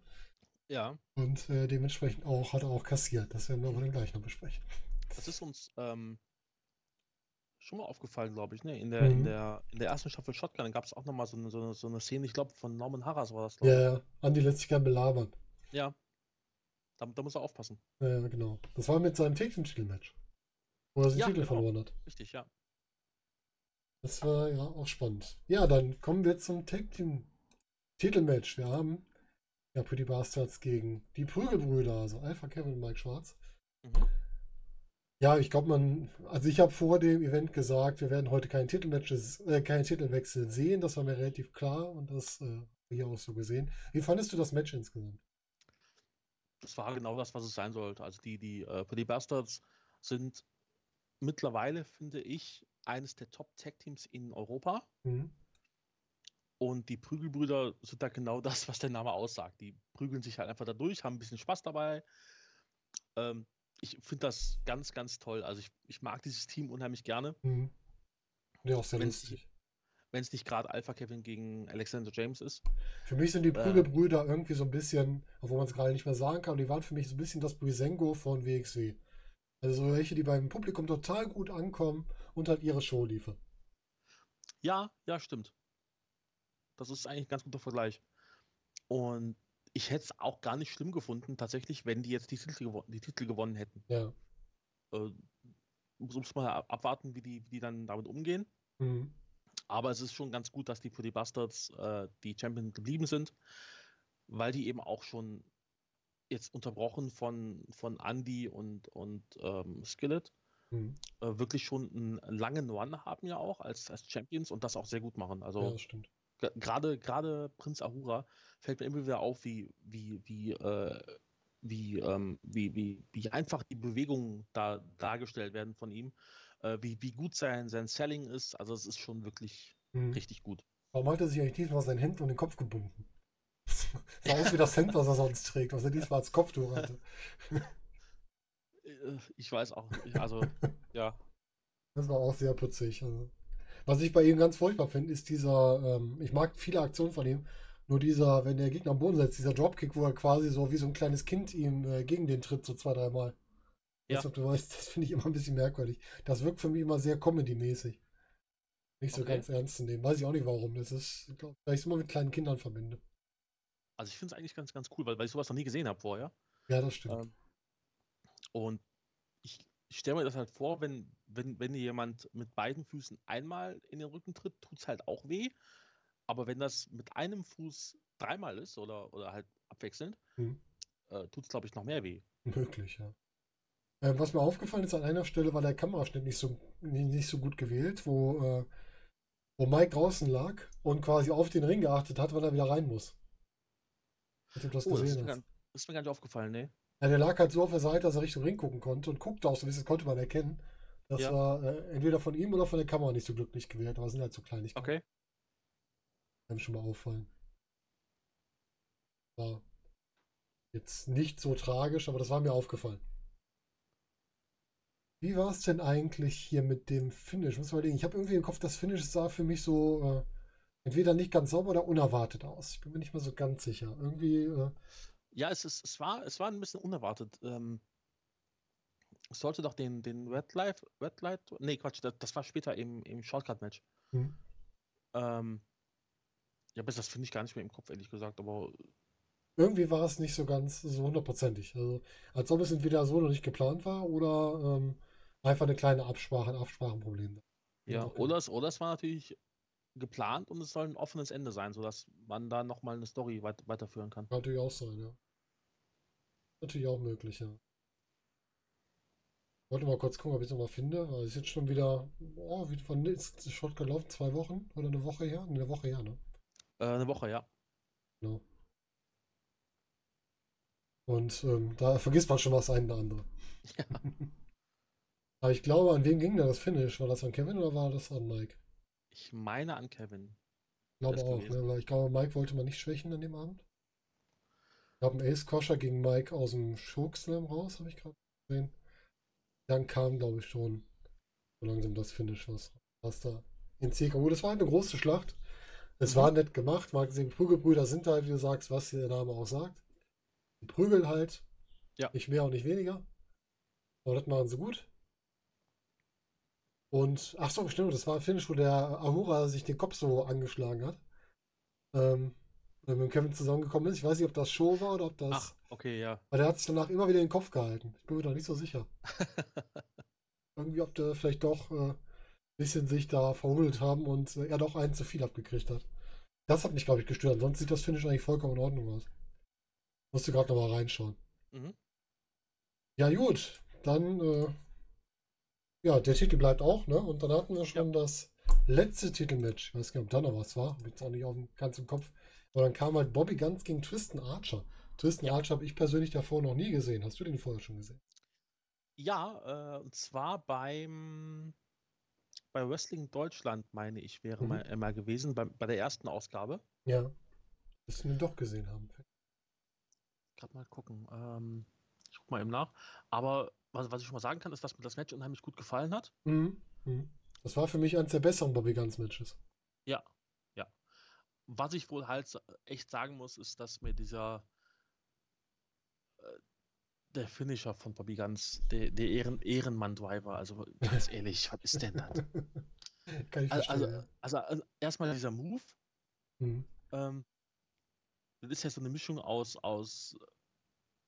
Ja. Und äh, dementsprechend auch, hat er auch kassiert. Das werden wir aber dann gleich noch besprechen. Das ist uns ähm, schon mal aufgefallen, glaube ich, ne? In der, mhm. in der, in der ersten Staffel Shotgun gab es auch nochmal so eine, so, eine, so eine Szene, ich glaube, von Norman Harras war das, Ja, ja. Andy lässt sich gern belabern. Ja, da, da, muss er aufpassen. Ja, genau. Das war mit seinem Take-Team-Titel-Match. Wo er den ja, Titel genau. verloren hat. Richtig, ja. Das war ja auch spannend. Ja, dann kommen wir zum Take-Team-Titelmatch. Wir haben ja Pretty Bastards gegen die Prügelbrüder, also Alpha Kevin und Mike Schwarz. Mhm. Ja, ich glaube, man, also ich habe vor dem Event gesagt, wir werden heute keinen Titelmatches, äh, keinen Titelwechsel sehen. Das war mir relativ klar und das äh, hier auch so gesehen. Wie fandest du das Match insgesamt? Das war genau das, was es sein sollte. Also die, die äh, Pretty Bastards sind mittlerweile, finde ich, eines der Top-Tech-Teams in Europa. Mhm. Und die Prügelbrüder sind da genau das, was der Name aussagt. Die prügeln sich halt einfach da durch, haben ein bisschen Spaß dabei. Ähm, ich finde das ganz, ganz toll. Also ich, ich mag dieses Team unheimlich gerne. Mhm. Ja, auch sehr Wenn's lustig wenn es nicht gerade Alpha Kevin gegen Alexander James ist. Für mich sind die Prügelbrüder äh, irgendwie so ein bisschen, obwohl man es gerade nicht mehr sagen kann, die waren für mich so ein bisschen das Brisengo von WXW. Also so welche, die beim Publikum total gut ankommen und halt ihre Show liefern. Ja, ja, stimmt. Das ist eigentlich ein ganz guter Vergleich. Und ich hätte es auch gar nicht schlimm gefunden, tatsächlich, wenn die jetzt die Titel, gewo die Titel gewonnen hätten. Ja. Äh, muss man abwarten, wie die, wie die dann damit umgehen. Mhm. Aber es ist schon ganz gut, dass die die Bastards äh, die Champion geblieben sind, weil die eben auch schon jetzt unterbrochen von, von Andy und, und ähm, Skillet mhm. äh, wirklich schon einen langen Run haben ja auch als, als Champions und das auch sehr gut machen. Also ja, gerade gerade Prinz Ahura fällt mir immer wieder auf, wie wie wie äh, wie, ähm, wie, wie, wie einfach die Bewegungen da dargestellt werden von ihm äh, wie, wie gut sein, sein Selling ist. Also es ist schon wirklich mhm. richtig gut. Warum hat er sich eigentlich diesmal sein Hemd um den Kopf gebunden? Sah aus wie das Hemd, was er sonst trägt, was er diesmal als Kopftuch hatte. Äh, ich weiß auch nicht. Also, ja. Das war auch sehr putzig. Also. Was ich bei ihm ganz furchtbar finde, ist dieser, ähm, ich mag viele Aktionen von ihm, nur dieser, wenn der Gegner am Boden setzt, dieser Dropkick, wo er quasi so wie so ein kleines Kind ihm äh, gegen den tritt, so zwei, dreimal. Ja. Weiß, ob du weißt, das finde ich immer ein bisschen merkwürdig. Das wirkt für mich immer sehr Comedy-mäßig. Nicht so okay. ganz ernst zu nehmen. Weiß ich auch nicht warum. Das ist, glaub, weil ich es immer mit kleinen Kindern verbinde. Also ich finde es eigentlich ganz, ganz cool, weil, weil ich sowas noch nie gesehen habe vorher. Ja, das stimmt. Ähm, und ich, ich stelle mir das halt vor, wenn, wenn, wenn jemand mit beiden Füßen einmal in den Rücken tritt, tut es halt auch weh. Aber wenn das mit einem Fuß dreimal ist oder, oder halt abwechselnd, hm. äh, tut es, glaube ich, noch mehr weh. Möglich, ja. Ähm, was mir aufgefallen ist, an einer Stelle war der Kameraschnitt nicht so, nicht so gut gewählt, wo, äh, wo Mike draußen lag und quasi auf den Ring geachtet hat, weil er wieder rein muss. Ich du das Oh, das ist, gesehen mir hast. gar, das ist mir gar nicht aufgefallen, ne? Ja, der lag halt so auf der Seite, dass er Richtung Ring gucken konnte und guckte auch so, das konnte man erkennen. Das Ja. war äh, entweder von ihm oder von der Kamera nicht so glücklich gewählt, aber es sind halt so Kleinigkeiten, Okay. die einem schon mal auffallen. War jetzt nicht so tragisch, aber das war mir aufgefallen. Wie war es denn eigentlich hier mit dem Finish? Muss mal überlegen. Ich habe irgendwie im Kopf, das Finish sah für mich so äh, entweder nicht ganz sauber oder unerwartet aus. Ich bin mir nicht mehr so ganz sicher. Irgendwie, äh, Ja, es, ist, es, war, es war ein bisschen unerwartet. Ähm, es sollte doch den, den Red Light, Red Light, nee, Quatsch, das, das war später im, im Shortcut-Match. hm. Ähm, ja, bis das finde ich gar nicht mehr im Kopf, ehrlich gesagt, aber irgendwie war es nicht so ganz so hundertprozentig. Also, als ob es entweder so noch nicht geplant war oder ähm, einfach eine kleine Absprache, ein Absprachenproblem. ja, Okay. oder, es, oder es war natürlich geplant und es soll ein offenes Ende sein, sodass man da nochmal eine Story weit, weiterführen kann. Kann natürlich auch sein, ja. Natürlich auch möglich, ja. Ich wollte mal kurz gucken, ob ich es nochmal finde, weil es ist jetzt schon wieder, oh, wie wann ist das Shot gelaufen? Zwei Wochen oder eine Woche her? Eine Woche her, ne? Äh, eine Woche, ja. Genau. Und ähm, da vergisst man schon was ein oder andere. Ja. Aber ich glaube, an wen ging da das Finish? War das an Kevin oder war das an Mike? Ich meine an Kevin. Ich glaube Das auch, ne? Weil ich glaube, Mike wollte man nicht schwächen an dem Abend. Ich glaube, ein Ace Koscher gegen Mike aus dem Chokeslam raus, habe ich gerade gesehen. Dann kam, glaube ich, schon so langsam das Finish, was, was da in. Oh, das war eine große Schlacht. Es Mhm. war nett gemacht. Mal gesehen, Prügelbrüder sind halt, wie du sagst, was der Name auch sagt. Die prügeln halt. Ja. Nicht mehr und nicht weniger. Aber das machen sie gut. Und, ach so, stimmt, das war ein Finish, wo der Ahura sich den Kopf so angeschlagen hat. Ähm, wenn mit Kevin zusammengekommen ist. Ich weiß nicht, ob das Show war oder ob das. Ach, okay, ja. Weil der hat sich danach immer wieder den Kopf gehalten. Ich bin mir da nicht so sicher. Irgendwie, ob der vielleicht doch äh, ein bisschen sich da verhudelt haben und äh, er doch einen zu viel abgekriegt hat. Das hat mich, glaube ich, gestört. Sonst sieht das Finish eigentlich vollkommen in Ordnung aus. Musste gerade nochmal reinschauen. Mhm. Ja, gut. Dann, äh, ja, der Titel bleibt auch, ne? Und dann hatten wir schon das letzte Titelmatch. Ich weiß gar nicht, ob da noch was war. Hab jetzt auch nicht auf dem ganzen Kopf. Aber dann kam halt Bobby Guns gegen Tristan Archer. Tristan Archer habe ich persönlich davor noch nie gesehen. Hast du den vorher schon gesehen? Ja, äh, und zwar beim bei Wrestling Deutschland, meine ich, wäre Mhm. mal, äh, mal gewesen, bei, bei der ersten Ausgabe. Ja. Müssen wir ihn doch gesehen haben. Gerade mal gucken. Ähm, ich guck mal eben nach. Aber was, was ich schon mal sagen kann, ist, dass mir das Match unheimlich gut gefallen hat. Mhm. Mhm. Das war für mich eines der besseren Bobby Guns Matches. Ja, ja. Was ich wohl halt echt sagen muss, ist, dass mir dieser äh, der Finisher von Bobby Guns, der, der Ehren, Ehrenmann-Driver, also ganz ehrlich, was ist denn das? Kann ich Also, verstehen. also, ja. also, also erstmal dieser Move, Mhm. ähm, das ist ja so eine Mischung aus, aus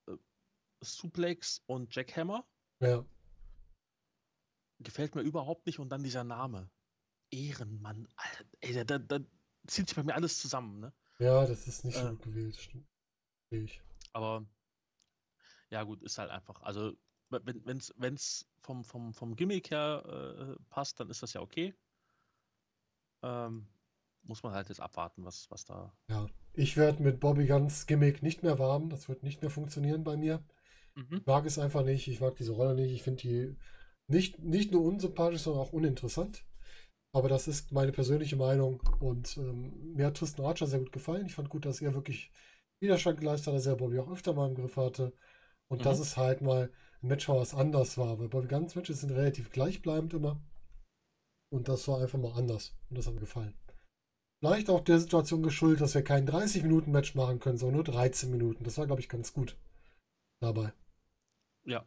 äh, Suplex und Jackhammer. Ja. Gefällt mir überhaupt nicht. Und dann dieser Name. Ehrenmann. Alter, ey, da, da, zieht sich bei mir alles zusammen, ne? Ja, das ist nicht so Äh. gut gewählt. Stimmt. Ich. Aber ja, gut, ist halt einfach. Also, wenn es wenn's vom, vom, vom Gimmick her äh, passt, dann ist das ja okay. Ähm, muss man halt jetzt abwarten, was, was da. Ja. Ich werde mit Bobby Guns Gimmick nicht mehr warm. Das wird nicht mehr funktionieren bei mir. Mhm. Ich mag es einfach nicht. Ich mag diese Rolle nicht. Ich finde die nicht, nicht nur unsympathisch, sondern auch uninteressant. Aber das ist meine persönliche Meinung. Und ähm, mir hat Tristan Archer sehr gut gefallen. Ich fand gut, dass er wirklich Widerstand geleistet hat, dass er Bobby auch öfter mal im Griff hatte. Und Mhm. dass es halt mal ein Match war, was anders war. Weil Bobby Guns Matches sind relativ gleichbleibend immer. Und das war einfach mal anders. Und das hat mir gefallen. Vielleicht auch der Situation geschuldet, dass wir kein 30-Minuten-Match machen können, sondern nur 13 Minuten. Das war, glaube ich, ganz gut dabei. Ja,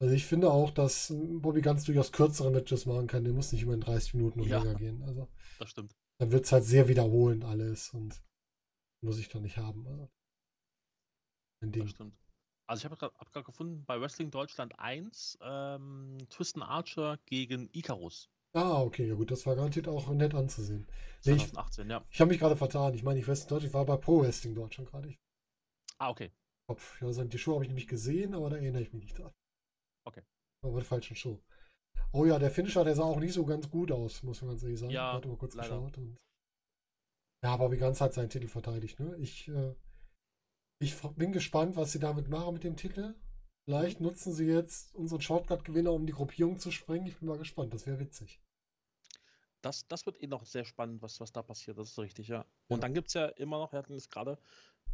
Also ich finde auch, dass Bobby ganz durchaus kürzere Matches machen kann. Der muss nicht immer in 30 Minuten und Ja. länger gehen. Also das stimmt. dann wird es halt sehr wiederholend alles und muss ich doch nicht haben. Also Das stimmt. Also ich habe gerade hab gefunden, bei Wrestling Deutschland 1, ähm, Tristan Archer gegen Icarus. Ah, okay, ja gut, das war garantiert auch nett anzusehen. Nee, ich 2018, ja. ich habe mich gerade vertan. Ich meine, ich weiß Deutsch, ich war bei Pro Wrestling Deutschland gerade. Ich- Ah, okay. Kopf. Ich würde sagen, die Show habe ich nämlich gesehen, aber da erinnere ich mich nicht dran. Okay. Aber bei der falschen Show. Oh ja, der Finisher, der sah auch nicht so ganz gut aus, muss man ganz ehrlich sagen. Ja, ich hatte mal kurz leider. geschaut. Und ja, aber Biganz hat seinen Titel verteidigt. Ne? Ich, äh, ich bin gespannt, was sie damit machen mit dem Titel. Vielleicht nutzen sie jetzt unseren Shortcut-Gewinner, um die Gruppierung zu sprengen. Ich bin mal gespannt. Das wäre witzig. Das, das wird eh noch sehr spannend, was, was da passiert. Das ist richtig, ja. Ja. Und dann gibt es ja immer noch, wir hatten es gerade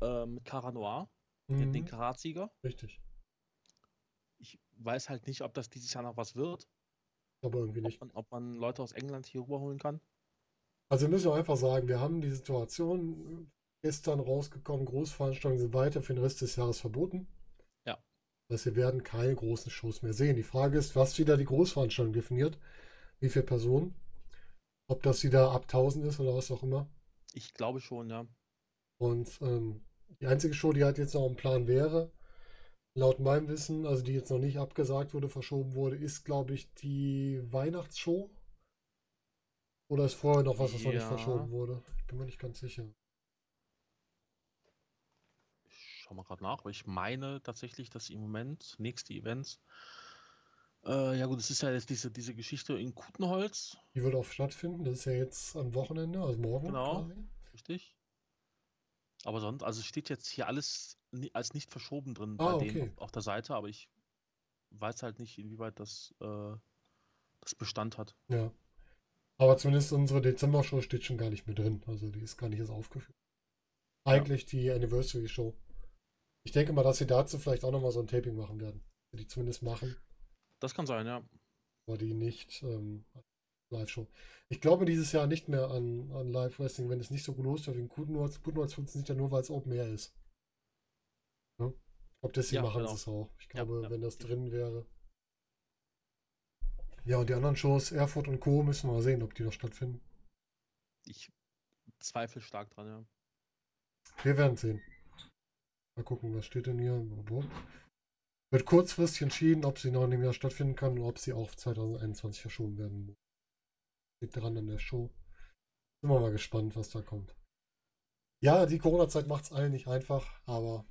äh, mit Cara Noir, den, den Mhm, Karatsieger. richtig. Ich weiß halt nicht, ob das dieses Jahr noch was wird. Aber irgendwie Ob nicht. man, ob man Leute aus England hier rüberholen kann. Also wir müssen einfach sagen, wir haben die Situation gestern rausgekommen, Großveranstaltungen sind weiter für den Rest des Jahres verboten. Ja. Das heißt, wir werden keine großen Shows mehr sehen. Die Frage ist, was wieder die Großveranstaltung definiert. Wie viele Personen? Ob das wieder ab 1000 ist oder was auch immer. Ich glaube schon, ja. Und ähm, die einzige Show, die halt jetzt noch im Plan wäre, laut meinem Wissen, also die jetzt noch nicht abgesagt wurde, verschoben wurde, ist, glaube ich, die Weihnachtsshow. Oder ist vorher noch was, was noch nicht Ja. verschoben wurde? Ich bin mir nicht ganz sicher. Ich schau mal gerade nach, aber ich meine tatsächlich, dass im Moment nächste Events. Äh, ja, gut, es ist ja jetzt diese, diese Geschichte in Kutenholz, Die wird auch stattfinden. Das ist ja jetzt am Wochenende, also morgen Genau. quasi. richtig? Aber sonst, also es steht jetzt hier alles als nicht verschoben drin Ah, bei denen okay. auf, der Seite, aber ich weiß halt nicht, inwieweit das, äh, das Bestand hat. Ja. Aber zumindest unsere Dezember-Show steht schon gar nicht mehr drin. Also die ist gar nicht erst aufgeführt. Eigentlich die Anniversary-Show. Ich denke mal, dass sie dazu vielleicht auch nochmal so ein Taping machen werden. Die zumindest machen. Das kann sein, ja. aber die nicht ähm, Live-Show. Ich glaube dieses Jahr nicht mehr an, an Live-Wrestling, wenn es nicht so gut losläuft wie in Kutenholz. Kutenholz funktioniert ja nur, weil es Open Air ist. Ne? Ich glaube, deswegen Ja, machen genau. sie es auch. Ich Ja, glaube, ja. wenn das drin wäre. Ja, und die anderen Shows, Erfurt und Co., müssen wir mal sehen, ob die noch stattfinden. Ich zweifle stark dran, ja. Wir werden sehen. Mal gucken, was steht denn hier? Wird kurzfristig entschieden, ob sie noch in dem Jahr stattfinden kann und ob sie auf 2021 verschoben werden muss. Dran an der Show. Sind wir mal gespannt, was da kommt. Ja, die Corona-Zeit macht es allen nicht einfach, aber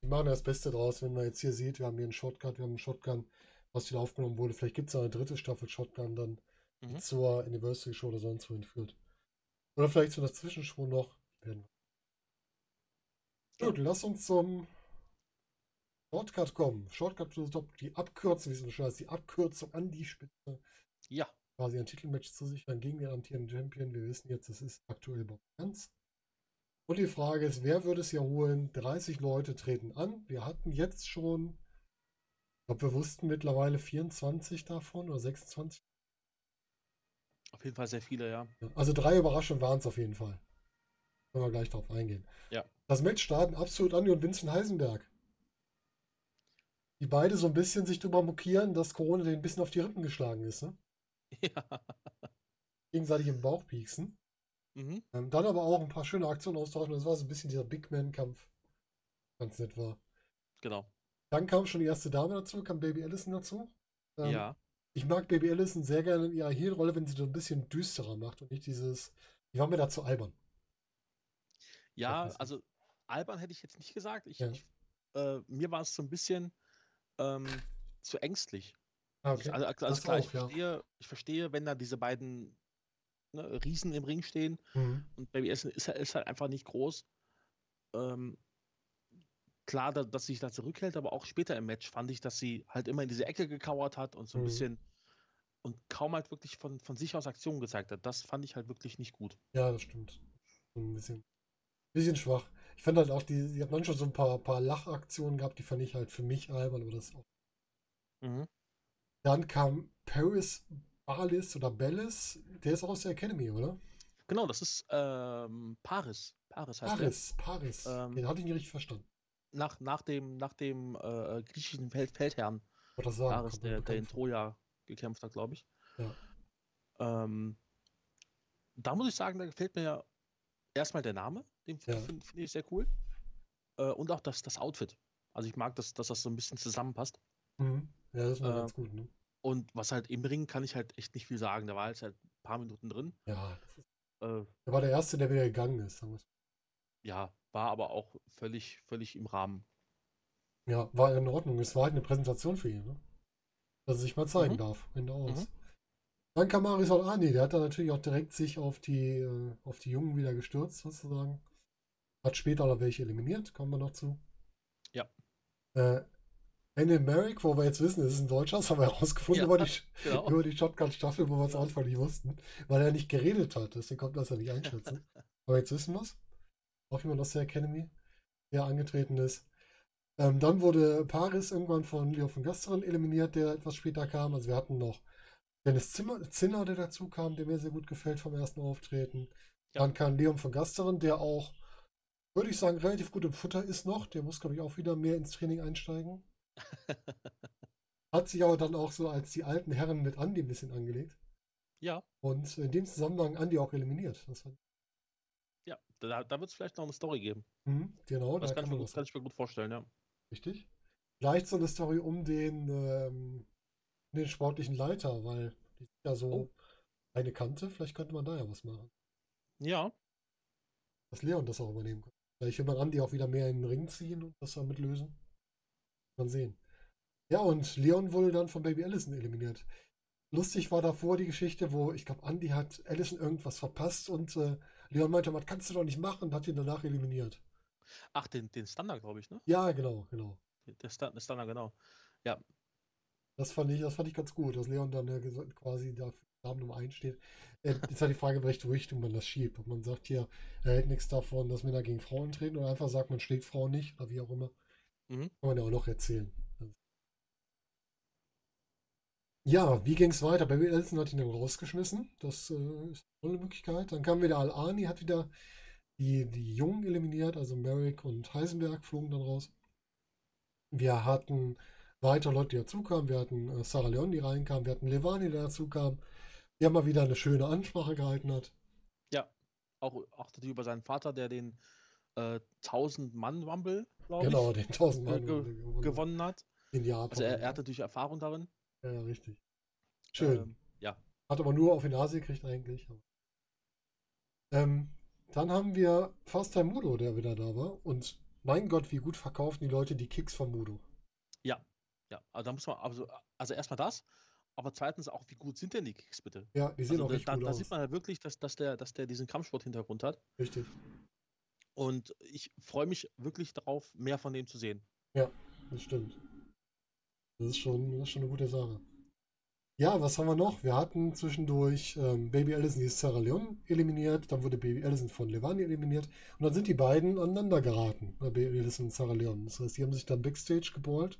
wir machen das Beste draus, wenn man jetzt hier sieht, wir haben hier einen Shotgun, wir haben einen Shotgun, was wieder aufgenommen wurde. Vielleicht gibt es eine dritte Staffel Shotgun dann Mhm. zur Anniversary Show oder sonst wohin führt. Oder vielleicht so eine Zwischenshow noch. Werden. Gut, lass uns zum Shortcut kommen. Shortcut to the top, die Abkürzung, wie es so schön heißt, die Abkürzung an die Spitze. Ja, Quasi ein Titelmatch zu sichern gegen den amtierenden Champion. Wir wissen jetzt, es ist aktuell Bob Ganz. Und die Frage ist, wer würde es hier holen? 30 Leute treten an. Wir hatten jetzt schon, ich glaube, wir wussten mittlerweile 24 davon oder 26. auf jeden Fall sehr viele, ja. Also drei Überraschungen waren es auf jeden Fall. Können wir gleich drauf eingehen. Ja. Das Match starten absolut Andi und Vincent Heisenberg. Die beide so ein bisschen sich drüber mokieren, dass Corona denen ein bisschen auf die Rippen geschlagen ist. Ne? ja. Gegenseitig im Bauch pieksen. Mhm. Ähm, dann aber auch ein paar schöne Aktionen austauschen. Das war so ein bisschen dieser Big Man-Kampf. Ganz nett war. Genau. Dann kam schon die erste Dame dazu, kam Baby Allison dazu. Ähm, ja. Ich mag Baby Allison sehr gerne in ihrer Heel-Rolle, wenn sie so ein bisschen düsterer macht und nicht dieses. Die war mir dazu albern. Ja, also albern hätte ich jetzt nicht gesagt. Ich, Ja. ich, äh, mir war es so ein bisschen ähm, zu ängstlich. Ah, Ich- Also, also klar, ich auch, ja. verstehe, ich verstehe, wenn da diese beiden ne, Riesen im Ring stehen Mhm. und Baby Essen ist, halt- ist halt einfach nicht groß. Ähm, klar, da, dass sie sich da zurückhält, aber auch später im Match fand ich, dass sie halt immer in diese Ecke gekauert hat und so ein Mhm. bisschen und kaum halt wirklich von, von sich aus Aktionen gezeigt hat. Das fand ich halt wirklich nicht gut. Ja, das stimmt. Ein bisschen, bisschen schwach. Ich fand halt auch, die, die hat manchmal so ein paar, paar Lachaktionen gehabt, die fand ich halt für mich albern, aber das auch. Mhm. Dann kam Paris Balis oder Bellis, der ist auch aus der Academy, oder? Genau, das ist ähm, Paris. Paris heißt der. Paris, Paris. Ähm, Den hatte ich nicht richtig verstanden. Nach, nach dem, nach dem äh, griechischen Feld, Feldherrn das sagen. Paris, der, der in. Troja gekämpft hat, glaube ich. Ja. Ähm, da muss ich sagen, da gefällt mir ja erstmal der Name, den Ja. finde find ich sehr cool. Äh, und auch das, das Outfit. Also ich mag, dass, dass das so ein bisschen zusammenpasst. Mhm. Ja, das mal Äh, ganz gut, ne? Und was halt im Ring kann ich halt echt nicht viel sagen. Da war jetzt halt ein paar Minuten drin. Ja, das ist, Äh, er war der Erste, der wieder gegangen ist. Ja, war aber auch völlig, völlig im Rahmen. Ja, war in Ordnung. Es war halt eine Präsentation für ihn, ne? Dass er sich mal zeigen Mhm. darf. Ende aus. Mhm. Dann kam Marius Al-Ani, der hat dann natürlich auch direkt sich auf die, äh, auf die Jungen wieder gestürzt, sozusagen. Hat später noch welche eliminiert, kommen wir noch zu. Ja. Äh, Andy Merrick, wo wir jetzt wissen, es ist ein Deutscher, das haben wir herausgefunden Ja, über die, Genau. über die Shotgun-Staffel, wo wir es am Anfang nicht wussten, weil er nicht geredet hat. Deswegen konnten wir das ja nicht einschätzen. Aber jetzt wissen wir es. Auch jemand aus der Academy, der angetreten ist. Ähm, dann wurde Paris irgendwann von Leo von Gasteren eliminiert, der etwas später kam. Also wir hatten noch Dennis Zimmer, Zinner, der dazu kam, der mir sehr gut gefällt vom ersten Auftreten. Ja. Dann kam Leon von Gasteren, der auch, würde ich sagen, relativ gut im Futter ist noch. Der muss, glaube ich, auch wieder mehr ins Training einsteigen. Hat sich aber dann auch so als die alten Herren mit Andy ein bisschen angelegt. Ja, Und in dem Zusammenhang Andy auch eliminiert. Ja. Da, da wird es vielleicht noch eine Story geben. Mhm, genau, Das da kann ich, man mir, gut- kann ich mir gut vorstellen, ja. Richtig. Vielleicht so eine Story um den, ähm, den sportlichen Leiter, weil die sind ja so Oh. eine Kante. Vielleicht könnte man da ja was machen. Ja, Dass Leon das auch übernehmen kann. Vielleicht will man Andi auch wieder mehr in den Ring ziehen und das damit lösen. Mal sehen. Ja, und Leon wurde dann von Baby Allison eliminiert. Lustig war davor die Geschichte, wo ich glaube, Andy hat Allison irgendwas verpasst und äh, Leon meinte, was kannst du doch nicht machen und hat ihn danach eliminiert. ach, den, den Standard, glaube ich, ne? Ja, genau, genau. Der Sta- der Standard, genau. Ja, Das fand ich, das fand ich ganz gut, dass Leon dann ja ges- quasi da Namen Nummer 1 steht. Äh, Jetzt halt die Frage, in welche Richtung man das schiebt. Ob man sagt hier, er hält nichts davon, dass Männer gegen Frauen treten oder einfach sagt, man schlägt Frauen nicht oder wie auch immer. Mhm. Kann man ja auch noch erzählen. Ja, wie ging es weiter? Baby Elson hat ihn dann rausgeschmissen. Das äh, ist eine Möglichkeit. Dann kam wieder Al-Ani, hat wieder die, die Jungen eliminiert, also Merrick und Heisenberg flogen dann raus. Wir hatten weitere Leute, die dazukamen. Wir hatten äh, Sarah Leon, die reinkam. Wir hatten Levani, der dazukam. Der mal wieder eine schöne Ansprache gehalten hat. ja. Auch, auch über seinen Vater, der den äh, 1000-Mann-Rumble, glaube Genau, ich, den 1000 Mann ge- gewonnen. gewonnen hat. In Japan. Also er, er hat natürlich Erfahrung darin. ja, ja, richtig. Schön. Ähm, ja, Hat aber nur auf die Nase gekriegt eigentlich. Ähm, dann haben wir Fast Time Mudo, der wieder da war. Und mein Gott, wie gut verkaufen die Leute die Kicks von Mudo. ja, ja. Also da muss man, also, also erstmal das, aber zweitens auch, wie gut sind denn die Kicks bitte? Ja, die sehen Also auch da, richtig da, gut da aus. sieht man ja wirklich, dass, dass, der, dass der diesen Kampfsport-Hintergrund hat. Richtig. Und ich freue mich wirklich darauf, mehr von dem zu sehen. Ja, das stimmt. Das ist schon, das ist schon eine gute Sache. Ja, was haben wir noch? Wir hatten zwischendurch ähm, Baby Allison, die ist Sarah Leon eliminiert, dann wurde Baby Allison von Levani eliminiert und dann sind die beiden aneinander geraten, äh, Baby Allison und Sarah Leon. Das heißt, die haben sich dann Backstage geballt.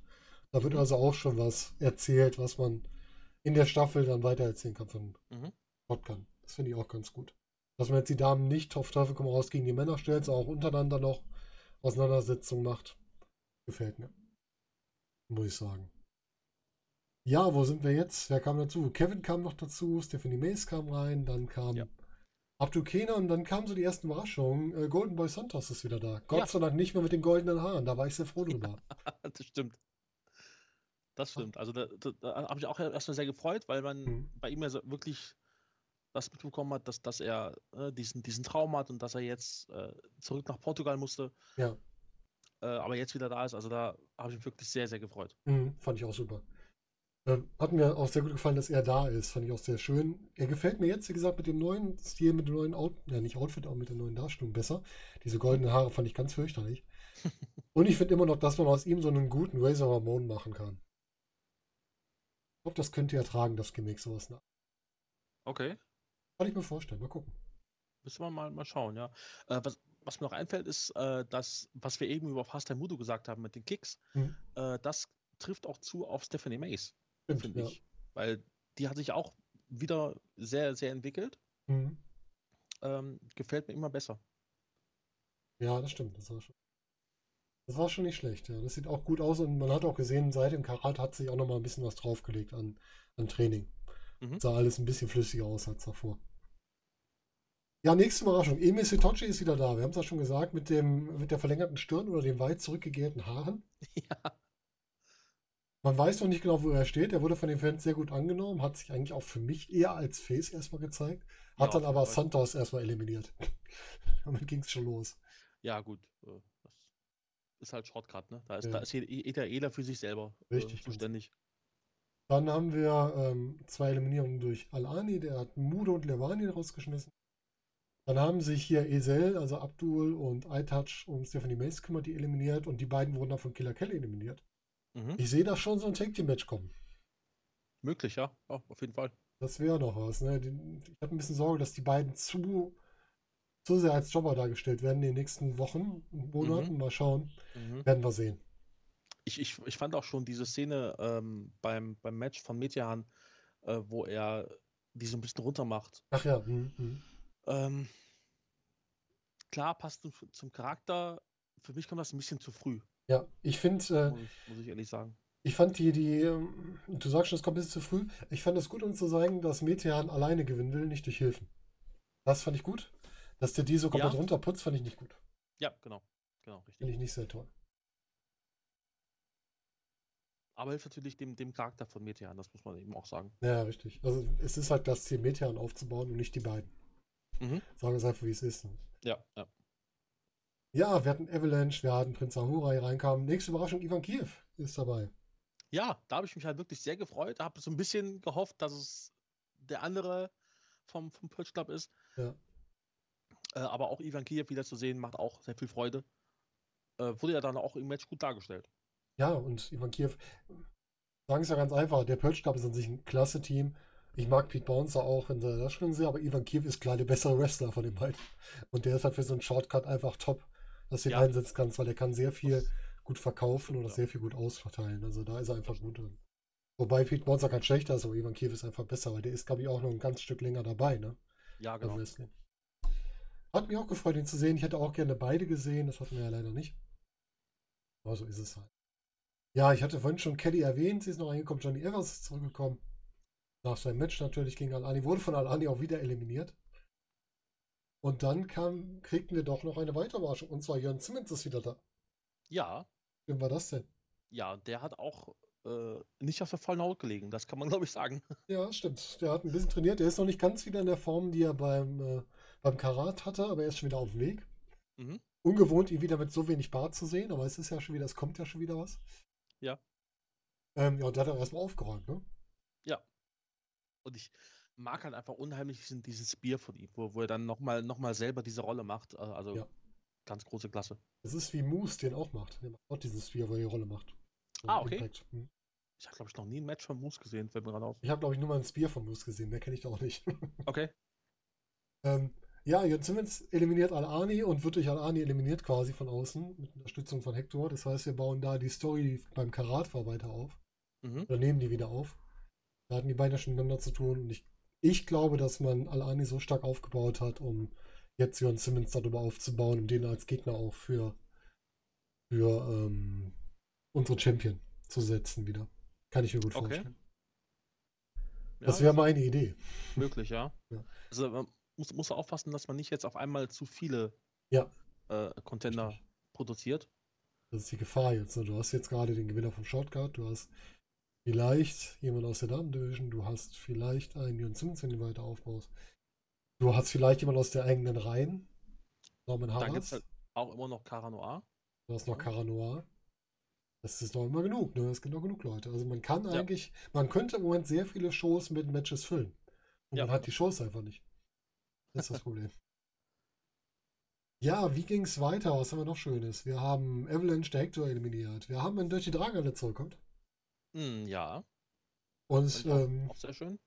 Da wird Mhm. also auch schon was erzählt, was man in der Staffel dann weitererzählen kann von Mhm. Shotgun. Das finde ich auch ganz gut. Dass man jetzt die Damen nicht auf Teufel komm raus gegen die Männer stellt, sondern auch untereinander noch Auseinandersetzungen macht. Gefällt mir. Muss ich sagen. Ja, wo sind wir jetzt? Wer kam dazu? Kevin kam noch dazu, Stephanie Mace kam rein, dann kam Ja. Abdul Kena und dann kamen so die ersten Überraschungen. Äh, Golden Boy Santos ist wieder da. Gott Ja. sei Dank nicht mehr mit den goldenen Haaren, da war ich sehr froh drüber. das stimmt. Das stimmt. Also da, da, da habe ich auch erstmal sehr gefreut, weil man Mhm. bei ihm ja so wirklich das mitbekommen hat, dass, dass er äh, diesen, diesen Traum hat und dass er jetzt äh, zurück nach Portugal musste, Ja, äh, aber jetzt wieder da ist. Also da habe ich mich wirklich sehr, sehr gefreut. mhm, fand ich auch super. Äh, hat mir auch sehr gut gefallen, dass er da ist. Fand ich auch sehr schön. Er gefällt mir jetzt, wie gesagt, mit dem neuen Stil, mit dem neuen Out ja nicht Outfit, aber mit der neuen Darstellung besser. Diese goldenen Haare fand ich ganz fürchterlich. Und ich finde immer noch, dass man aus ihm so einen guten Razor Ramon machen kann. Ich glaube, das könnte er tragen, das Gimmick, sowas. nach. Okay. Kann ich mir vorstellen. Mal gucken. Müssen wir mal, mal schauen, ja. Äh, was, was mir noch einfällt, ist, äh, dass, was wir eben über Fast Time Mudo gesagt haben mit den Kicks, Mhm. äh, das trifft auch zu auf Stephanie Mace, Stimmt, finde ja. ich. Weil die hat sich auch wieder sehr, sehr entwickelt. Mhm. Ähm, gefällt mir immer besser. Ja, das stimmt. Das war schon. Das war schon nicht schlecht, ja. Das sieht auch gut aus und man hat auch gesehen, seit dem Karat hat sich auch noch mal ein bisschen was draufgelegt an, an Training. Mhm. Sah alles ein bisschen flüssiger aus als davor. Ja, nächste Überraschung. Emil Sitochi ist wieder da. Wir haben es ja schon gesagt, mit dem, mit der verlängerten Stirn oder den weit zurückgegelten Haaren. ja. Man weiß noch nicht genau, wo er steht. Er wurde von den Fans sehr gut angenommen, hat sich eigentlich auch für mich eher als Face erstmal gezeigt, hat Ja, dann aber. Santos erstmal eliminiert. Damit ging es schon los. Ja, gut. äh, Das ist halt Shortcut, ne? Da ist, Ja. da ist jeder, jeder für sich selber äh, Richtig, ganz zuständig. Dann haben wir ähm, zwei Eliminierungen durch Al-Ani, der hat Mudo und Levani rausgeschmissen. Dann haben sich hier Esel, also Abdul und iTouch um Stephanie Mace gekümmert, die eliminiert und die beiden wurden dann von Killer Kelly eliminiert. Mhm. Ich sehe da schon so ein Tag Team Match kommen. Möglich, ja. ja. Auf jeden Fall. Das wäre noch was. Ne? Ich habe ein bisschen Sorge, dass die beiden zu, zu sehr als Jobber dargestellt werden in den nächsten Wochen und Monaten. Mal schauen. Mhm. Werden wir sehen. Ich, ich, ich fand auch schon diese Szene ähm, beim, beim Match von Metehan, äh, wo er die so ein bisschen runter macht. Ach ja. hm, hm. Ähm, klar, passt zum, zum Charakter. Für mich kommt das ein bisschen zu früh, Ja, ich finde, muss ich, muss ich ehrlich sagen. Ich fand die, die, ähm, du sagst schon, es kommt ein bisschen zu früh. Ich fand es gut, um zu zeigen, dass Metean alleine gewinnen will, nicht durch Hilfen. Das fand ich gut. Dass der die so komplett Ja. runterputzt, fand ich nicht gut. Ja, genau. Genau, richtig. Finde ich nicht sehr toll. Aber hilft natürlich dem, dem Charakter von Metehan, das muss man eben auch sagen. Ja, richtig. Also es ist halt das Ziel, Metean aufzubauen und nicht die beiden. Mhm. Sagen wir es einfach, wie es ist. Ja, ja. Ja, wir hatten Avalanche, wir hatten Prinz Ahurai reinkam. Nächste Überraschung, Ivan Kiew ist dabei. Ja, da habe ich mich halt wirklich sehr gefreut. Habe so ein bisschen gehofft, dass es der andere vom, vom Purge Club ist. Ja. Äh, aber auch Ivan Kiev wieder zu sehen, macht auch sehr viel Freude. Äh, wurde ja dann auch im Match gut dargestellt. Ja, und Ivan Kiew, sagen es ja ganz einfach, der Club ist an sich ein klasse Team. Ich mag Pete Bouncer auch in der Darstellung sehr, aber Ivan Kiew ist klar der bessere Wrestler von den beiden. Und der ist halt für so einen Shortcut einfach top, dass du ihn Ja. einsetzen kannst, weil er kann sehr viel gut verkaufen oder sehr viel gut ausverteilen. Also da ist er einfach gut drin. Wobei Pete Bouncer kein schlechter ist, aber Ivan Kiew ist einfach besser, weil der ist, glaube ich, auch noch ein ganz Stück länger dabei, ne? Ja, genau. Hat mich auch gefreut, ihn zu sehen. Ich hätte auch gerne beide gesehen, das hatten wir ja leider nicht. Aber so ist es halt. Ja, ich hatte vorhin schon Kelly erwähnt, sie ist noch reingekommen, Johnny Evans ist zurückgekommen. Nach seinem Match natürlich gegen Alani, wurde von Alani auch wieder eliminiert. Und dann kam, kriegten wir doch noch eine weitere Überraschung, und zwar Jörn Simmons ist wieder da. Ja, Wem war das denn? ja, der hat auch äh, nicht auf der vollen Haut gelegen. Das kann man, glaube ich, sagen. Ja, stimmt. Der hat ein bisschen trainiert. Der ist noch nicht ganz wieder in der Form, die er beim, äh, beim Karat hatte, aber er ist schon wieder auf dem Weg. Mhm. ungewohnt, ihn wieder mit so wenig Bart zu sehen, aber es ist ja schon wieder, es kommt ja schon wieder was. Ja. Ähm, ja, und der hat er erstmal aufgeräumt, ne? Und ich mag halt einfach unheimlich diesen, diesen Spear von ihm, wo, wo er dann nochmal noch mal selber diese Rolle macht. Äh, Also Ja. ganz große Klasse. Das ist wie Moose den auch macht. Der macht auch diesen Spear, wo er die Rolle macht. So Ah, okay. Hm. Ich habe, glaube ich, noch nie ein Match von Moose gesehen, fällt mir gerade auf. Ich habe, glaube ich, nur mal einen Spear von Moose gesehen, mehr kenne ich da auch nicht. Okay. ähm, ja, Jörn Simmons eliminiert Al-Ani und wird durch Al-Ani eliminiert quasi von außen mit Unterstützung von Hector. Das heißt, wir bauen da die Story beim Karat war weiter auf. Mhm. Oder nehmen die wieder auf. Da hatten die beiden ja schon miteinander zu tun und ich, ich glaube, dass man Al-Ani so stark aufgebaut hat, um jetzt Jörn Simmons darüber aufzubauen und den als Gegner auch für, für ähm, unsere Champion zu setzen wieder. Kann ich mir gut Okay. vorstellen. Ja, Das wäre meine Idee. möglich, ja. Ja. Also muss, muss aufpassen, dass man nicht jetzt auf einmal zu viele Ja. äh, Contender Richtig. produziert. Das ist die Gefahr jetzt. Ne? Du hast jetzt gerade den Gewinner vom Shortcut, du hast vielleicht jemand aus der Damen-Division, du hast vielleicht einen Jörn Simmons, wenn du weiter aufbaust. Du hast vielleicht jemand aus der eigenen Reihen. Norman Dann gibt es halt auch immer noch Cara Noir. Du hast noch Cara Noir. Das ist doch immer genug, ne? Es gibt noch genug Leute. Also man kann Ja. eigentlich, man könnte im Moment sehr viele Shows mit Matches füllen. Und Ja. man hat die Shows einfach nicht. Das ist das Problem. Ja, wie ging es weiter? Was haben wir noch Schönes? Wir haben Avalanche der Hector eliminiert. Wir haben einen Dirty Dragon, der zurückkommt. Hm, ja, Und auch, ähm, auch sehr schön.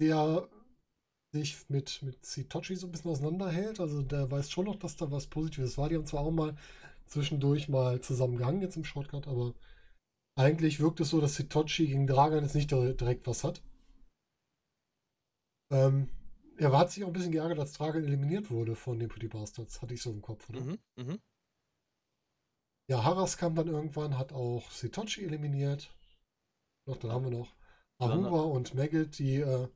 der sich mit, mit Sitochi so ein bisschen auseinanderhält. Also der weiß schon noch, dass da was Positives war. Die haben zwar auch mal zwischendurch mal zusammengehangen jetzt im Shortcut, aber eigentlich wirkt es so, dass Sitochi gegen Dragan jetzt nicht dir- direkt was hat. Ähm, er hat sich auch ein bisschen geärgert, als Dragan eliminiert wurde von den Pretty Bastards. Hatte ich so im Kopf, oder? Mhm, mhm. Ja, Haras kam dann irgendwann, hat auch Sitochi eliminiert. Noch, dann haben wir noch Ahura und Maggot, die äh,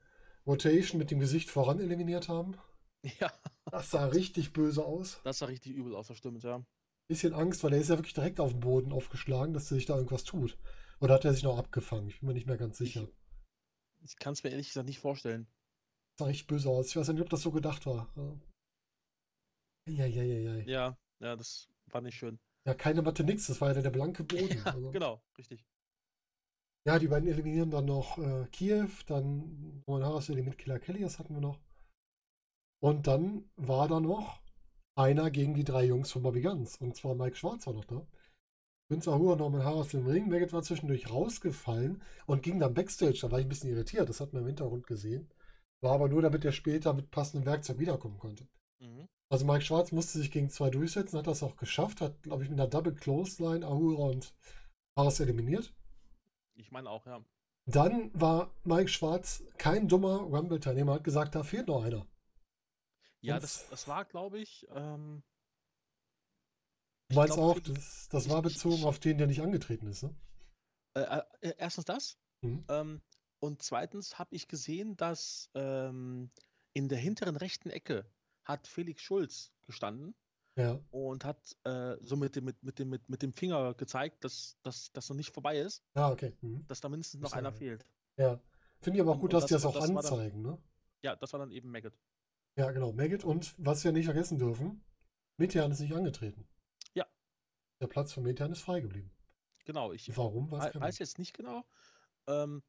Rotation mit dem Gesicht voran eliminiert haben. Ja, Das sah richtig böse aus. das sah richtig übel aus, das stimmt, ja. Bisschen Angst, weil er ist ja wirklich direkt auf den Boden aufgeschlagen, dass sich da irgendwas tut. Oder hat er sich noch abgefangen? Ich bin mir nicht mehr ganz sicher. Ich kann es mir ehrlich gesagt nicht vorstellen. Sah richtig böse aus. Ich weiß nicht, ob das so gedacht war. Ja, ja, ja, ja. Ja, ja, das war nicht schön. Ja, keine Matte, nix. Das war ja der blanke Boden. Ja, Also, genau, richtig. ja, die beiden eliminieren dann noch äh, Kiew, dann Roman Harris eliminiert Killer Kelly, das hatten wir noch. Und dann war da noch einer gegen die drei Jungs von Bobby Guns. Und zwar Mike Schwarz war noch da. Vince Ahura, Norman Harris im Ring. Maggot war zwischendurch rausgefallen und ging dann Backstage. Da war ich ein bisschen irritiert. Das hat man im Hintergrund gesehen. War aber nur, damit er später mit passendem Werkzeug wiederkommen konnte. Mhm. Also Mike Schwarz musste sich gegen zwei durchsetzen, hat das auch geschafft, hat, glaube ich, mit einer Double Clothesline Ahura und Harris eliminiert. Ich meine auch, ja. Dann war Mike Schwarz kein dummer Rumble-Teilnehmer, hat gesagt, da fehlt noch einer. Ja, Und- das, das war, glaube ich, ähm, Du meinst glaub, auch, das, das war bezogen auf den, der nicht angetreten ist, ne? äh, äh, erstens das. Mhm. Ähm, und zweitens habe ich gesehen, dass ähm, in der hinteren rechten Ecke hat Felix Schulz gestanden Ja, und hat äh, so mit dem, mit, mit, dem, mit, mit dem Finger gezeigt, dass das noch nicht vorbei ist, ja, okay. Mhm. dass da mindestens noch einer fehlt. Ja. Finde ich aber auch gut, und dass die das das war- auch das war dann- anzeigen, ne? Ja, das war dann eben Maggot. Ja, genau. Maggot und was wir nicht vergessen dürfen, Metian ist nicht angetreten. Ja. Der Platz von Metian ist frei geblieben. Genau, ich Warum, weiß weiß jetzt nicht genau. Ähm,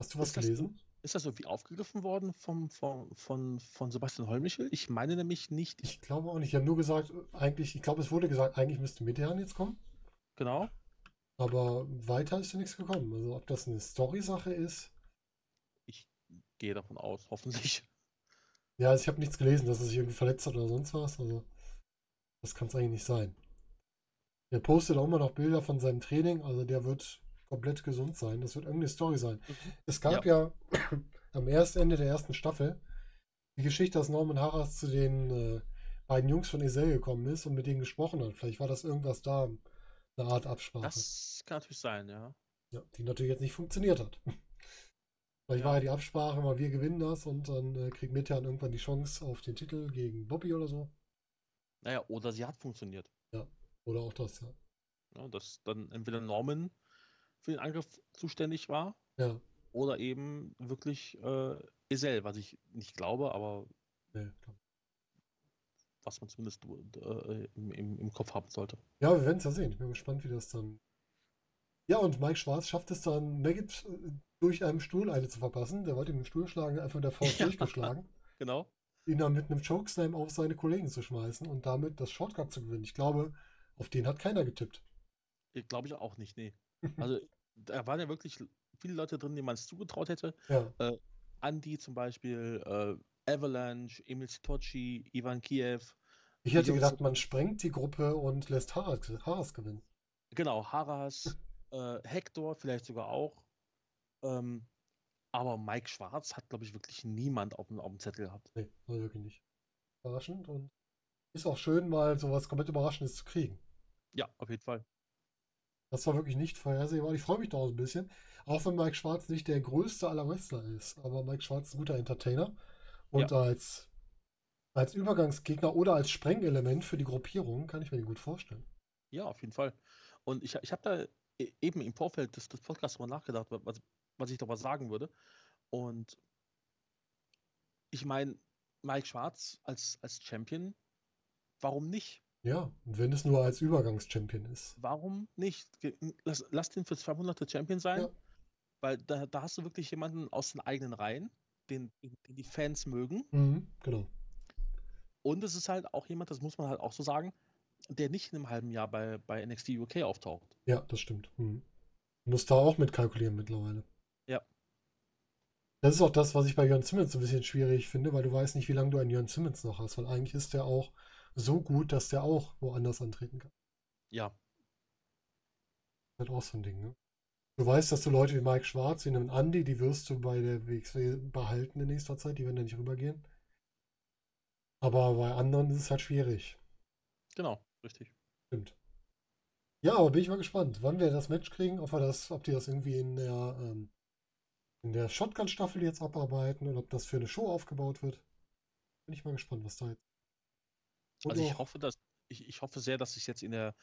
Hast du was ist das- gelesen? ist das irgendwie aufgegriffen worden vom, vom, von, von Sebastian Hollmichel? Ich meine nämlich nicht. Ich glaube auch nicht. Die haben nur gesagt, eigentlich, ich glaube, es wurde gesagt, eigentlich müsste Metian jetzt kommen. Genau. Aber weiter ist ja nichts gekommen. Also ob das eine Story-Sache ist. Ich gehe davon aus, hoffentlich. Ja, also ich habe nichts gelesen, dass er sich irgendwie verletzt hat oder sonst was. Also das kann es eigentlich nicht sein. Der postet auch immer noch Bilder von seinem Training. Also der wird komplett gesund sein. Das wird irgendeine Story sein. Es gab ja, am ersten Ende der ersten Staffel die Geschichte, dass Norman Harras zu den äh, beiden Jungs von Esel gekommen ist und mit denen gesprochen hat. Vielleicht war das irgendwas da, eine Art Absprache. Das kann natürlich sein, ja. Ja, die natürlich jetzt nicht funktioniert hat. Vielleicht war ja die Absprache mal, wir gewinnen das und dann äh, kriegt Metean irgendwann die Chance auf den Titel gegen Bobby oder so. Naja, oder sie hat funktioniert. Oder auch das, ja. Ja, dass dann entweder Norman für den Angriff zuständig war Ja, oder eben wirklich äh, Esel, was ich nicht glaube, aber nee, klar. was man zumindest äh, im, im, im Kopf haben sollte. ja wir werden es ja sehen. Ich bin gespannt, wie das dann. Ja, und Mike Schwarz schafft es dann, Maggot äh, durch einen Stuhl eine zu verpassen. Der wollte ihm den Stuhl schlagen, einfach mit der Faust Ja. durchgeschlagen. Genau. ihn dann mit einem Chokeslam auf seine Kollegen zu schmeißen und damit das Shortcut zu gewinnen. Ich glaube, auf den hat keiner getippt. Glaube ich auch nicht, nee. Also da waren ja wirklich viele Leute drin, denen man es zugetraut hätte. Ja, Andy zum Beispiel, äh, Avalanche, Emil Sitoci, Ivan Kiev. ich hätte gedacht, man sprengt die Gruppe und lässt Haras, Haras gewinnen. Genau, Haras, äh, Hector vielleicht sogar auch. Ähm, aber Mike Schwarz hat, glaube ich, wirklich niemand auf dem, auf dem Zettel gehabt. Nee, also wirklich nicht. Überraschend und ist auch schön, mal sowas komplett Überraschendes zu kriegen. Ja, auf jeden Fall. Das war wirklich nicht vorhersehbar. Ich freue mich da auch ein bisschen. Auch wenn Mike Schwarz nicht der größte aller Wrestler ist. Aber Mike Schwarz ist ein guter Entertainer. Und als, als Übergangsgegner oder als Sprengelement für die Gruppierung kann ich mir den gut vorstellen. Ja, auf jeden Fall. Und ich, ich habe da e- eben im Vorfeld des, des Podcasts mal nachgedacht, was, was ich was sagen würde. Und ich meine, Mike Schwarz als, als Champion, warum nicht? Ja, und wenn es nur als Übergangschampion ist. Warum nicht? Lass, lass den für zwei Monate Champion sein, Ja. weil da, da hast du wirklich jemanden aus den eigenen Reihen, den, den die Fans mögen. Mhm, genau. Und es ist halt auch jemand, das muss man halt auch so sagen, der nicht in einem halben Jahr bei, bei NXT UK auftaucht. Ja, das stimmt. Mhm. Du musst da auch mit kalkulieren mittlerweile. Ja. Das ist auch das, was ich bei Jörn Simmons ein bisschen schwierig finde, weil du weißt nicht, wie lange du einen Jörn Simmons noch hast, weil eigentlich ist der auch so gut, dass der auch woanders antreten kann. Ja, Das ist halt auch so ein Ding, ne? Du weißt, dass du Leute wie Mike Schwarz, wie einen Andy, die wirst du bei der WXW behalten in nächster Zeit, die werden da nicht rübergehen. Aber bei anderen ist es halt schwierig. genau, richtig. Stimmt. Ja, aber bin ich mal gespannt, wann wir das Match kriegen, ob wir das, ob die das irgendwie in der, ähm, in der Shotgun-Staffel jetzt abarbeiten oder ob das für eine Show aufgebaut wird. Bin ich mal gespannt, was da jetzt. Also ich hoffe, dass ich, ich hoffe sehr, dass sie es jetzt in der,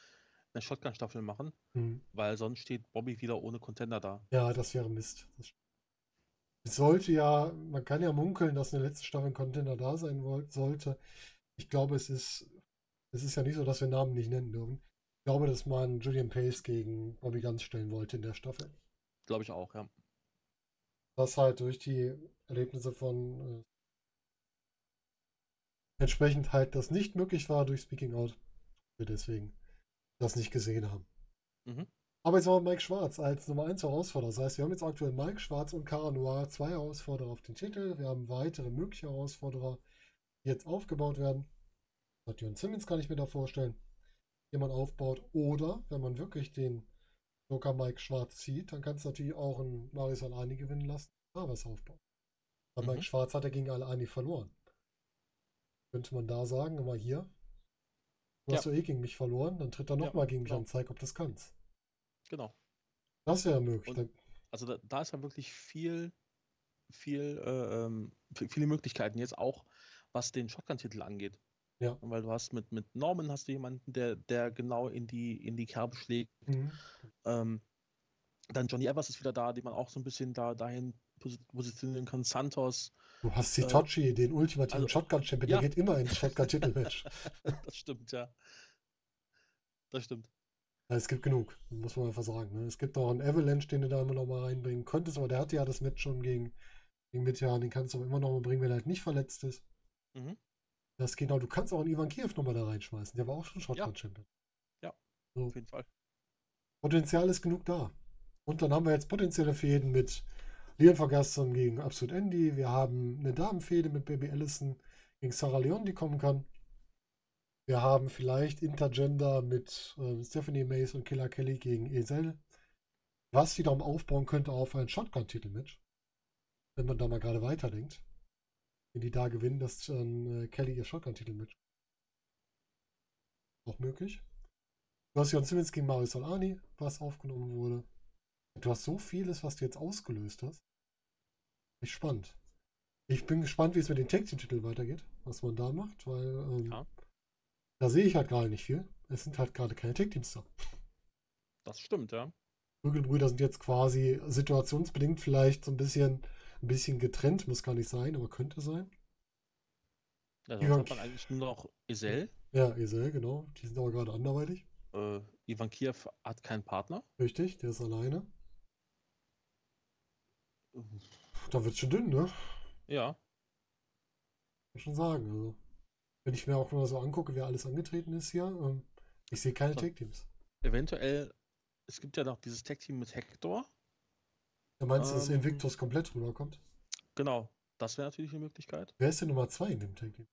der Shotgun-Staffel machen, Hm. weil sonst steht Bobby wieder ohne Contender da. Ja, das wäre Mist. Es sollte ja, man kann ja munkeln, dass in der letzten Staffel ein Contender da sein sollte. Ich glaube, es ist Es ist ja nicht so, dass wir Namen nicht nennen dürfen. Ich glaube, dass man Julian Pace gegen Bobby Guns stellen wollte in der Staffel. Glaube ich auch, ja. Das halt durch die Erlebnisse von äh, entsprechend halt das nicht möglich war durch Speaking Out. Wir deswegen das nicht gesehen haben. Mhm. Aber jetzt haben wir Mike Schwarz als Nummer 1 Herausforderer. Das heißt, wir haben jetzt aktuell Mike Schwarz und Cara Noir, zwei Herausforderer auf den Titel. Wir haben weitere mögliche Herausforderer, die jetzt aufgebaut werden. John Simmons kann ich mir da vorstellen, den man aufbaut. Oder, wenn man wirklich den Joker Mike Schwarz zieht, dann kann es natürlich auch ein Marius Alani gewinnen lassen, da was aufbauen. Weil Mhm. Mike Schwarz hat ja gegen Alani verloren. Könnte man da sagen, aber hier, du Ja. hast doch eh gegen mich verloren, dann tritt er Ja, nochmal gegen mich genau. an, zeig, ob das kannst. Genau. Das wäre möglich. Und- Also da, da ist ja wirklich viel, viel, äh, ähm, vi- viele Möglichkeiten jetzt auch, was den Shotgun-Titel angeht. Ja. Weil du hast mit, mit Norman hast du jemanden, der, der genau in die, in die Kerbe schlägt. Mhm. Ähm, dann Johnny Evers ist wieder da, den man auch so ein bisschen da dahin positionieren kann. Santos, Du hast Sitochi, den ultimativen also- Shotgun-Champion, ja. der geht immer ins Shotgun-Titelmatch. das stimmt, ja. Das stimmt. Ja, es gibt genug, muss man einfach sagen. Ne? Es gibt noch einen Avalanche, den du da immer noch mal reinbringen könntest, aber der hatte ja das Match schon gegen, gegen Mitjan, den kannst du aber immer noch mal bringen, wenn er halt nicht verletzt ist. Mhm. Das geht auch. Du kannst auch einen Ivan Kiev noch mal da reinschmeißen. Der war auch schon Shotgun-Champion. Auf jeden Fall. Potenzial ist genug da. Und dann haben wir jetzt potenzielle Fäden mit Leon Vergasson gegen Absolute Andy. Wir haben eine Damenfehde mit Baby Allison gegen Sarah Leon, die kommen kann. Wir haben vielleicht Intergender mit ähm, Stephanie Mace und Killer Kelly gegen Esel. Was wiederum aufbauen könnte auf ein Shotgun-Titelmatch. Wenn man da mal gerade weiterdenkt. Wenn die da gewinnen, dass äh, Kelly ihr Shotgun-Titelmatch. Auch möglich. Du hast Jon Simmons gegen Mario Solani, was aufgenommen wurde. Du hast so vieles, was du jetzt ausgelöst hast. Spannend. Ich bin gespannt, wie es mit den Tag Team Titeln weitergeht, was man da macht, weil ähm, Ja. da sehe ich halt gerade nicht viel. Es sind halt gerade keine Tag Teams da. Das stimmt, ja. Prügelbrüder sind jetzt quasi situationsbedingt vielleicht so ein bisschen, ein bisschen getrennt, muss gar nicht sein, aber könnte sein. ja sonst Ivan hat man eigentlich nur noch Isel. Ja, Esel, genau. Die sind aber gerade anderweitig. Äh, Ivan Kiev hat keinen Partner. Richtig, der ist alleine. Da wird schon dünn, ne? Ja. Muss schon sagen. Also, wenn ich mir auch mal so angucke, wer alles angetreten ist hier, ähm, ich sehe keine So. Tag-Teams. Eventuell, es gibt ja noch dieses Tag-Team mit Hector. Da meinst du, dass Ähm. Invictus komplett rüberkommt? Genau. Das wäre natürlich eine Möglichkeit. Wer ist denn Nummer 2 in dem Tag-Team?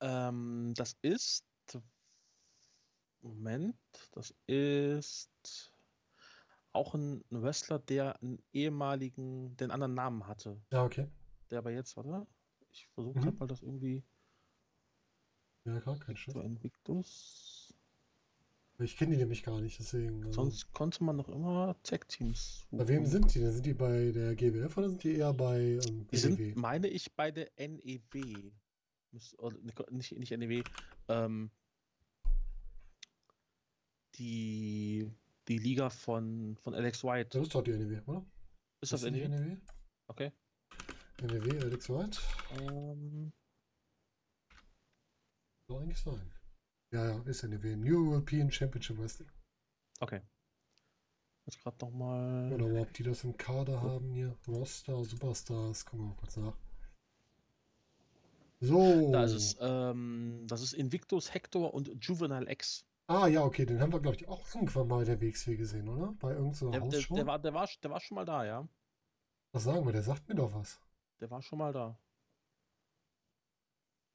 Ähm, das ist. Moment, das ist auch ein Wrestler, der einen ehemaligen, den anderen Namen hatte. Ja, okay. Der aber jetzt, warte, ich versuche Mhm. gerade mal das irgendwie. Ja, klar, kein Invictus. Ich kenne die nämlich gar nicht, deswegen. Also, Sonst konnte man noch immer Tag-Teams bei wem sind die denn? Sind die bei der GWF oder sind die eher bei ähm, Die sind, meine ich, bei der NEW. Müs- oder Nicht, nicht NEW. Ähm, die, die Liga von, von Alex White. Das ist doch die NEW, oder? Ist das E die NEW? NEW? Okay. NEW, Alex White? Ähm, Soll eigentlich sein. Ja, ja, ist NEW. New European Championship Wrestling. okay. Jetzt gerade nochmal. Oder ob die das im Kader haben hier. Roster, Superstars. Gucken wir mal kurz nach. So. Da ist es. Ähm, das ist Invictus, Hector und Juvenile X. Ah, ja, okay. Den haben wir, glaube ich, auch irgendwann mal der WXW gesehen, oder? Bei irgendeiner Der, der, Hausshow. der, war, der, war, der war schon mal da, ja. Was sagen wir? Der sagt mir doch was. Der war schon mal da.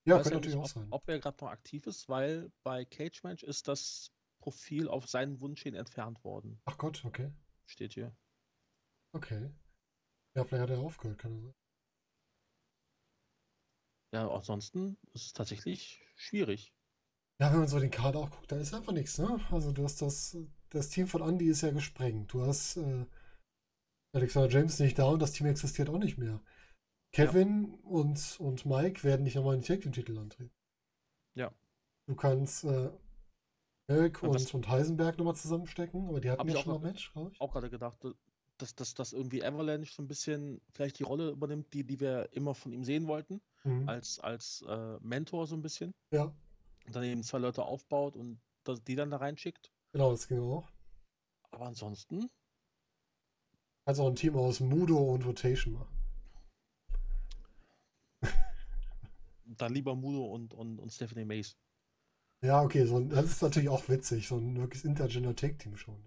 Ja, könnte ja natürlich nicht, auch ob, sein. ob er gerade noch aktiv ist, weil bei Cage Match ist das Profil auf seinen Wunsch hin entfernt worden. Ach Gott, okay. Steht hier. Okay. Ja, vielleicht hat er aufgehört, kann er sein. Ja, ansonsten ist es tatsächlich schwierig. Ja, wenn man so den Kader auch guckt, da ist einfach nichts, ne? Also du hast das, das Team von Andy ist ja gesprengt. Du hast äh, Alexander James nicht da und das Team existiert auch nicht mehr. Kevin und, und Mike werden nicht nochmal in den Tag Titel antreten. Ja. Du kannst äh, Eric Und das- und Heisenberg nochmal zusammenstecken, aber die hatten ja auch schon mal ein Match, glaube ich. Auch gerade gedacht, dass, dass, dass irgendwie Avalanche so ein bisschen vielleicht die Rolle übernimmt, die, die wir immer von ihm sehen wollten, Mhm. als, als äh, Mentor so ein bisschen. Ja. Und dann eben zwei Leute aufbaut und die dann da reinschickt. Genau, das ging auch. Aber ansonsten. Kannst auch ein Team aus Mudo und Rotation machen. Dann lieber Mudo und, und, und Stephanie Mace. Ja, okay, so, das ist natürlich auch witzig, so ein wirklich Intergender Tag Team schon.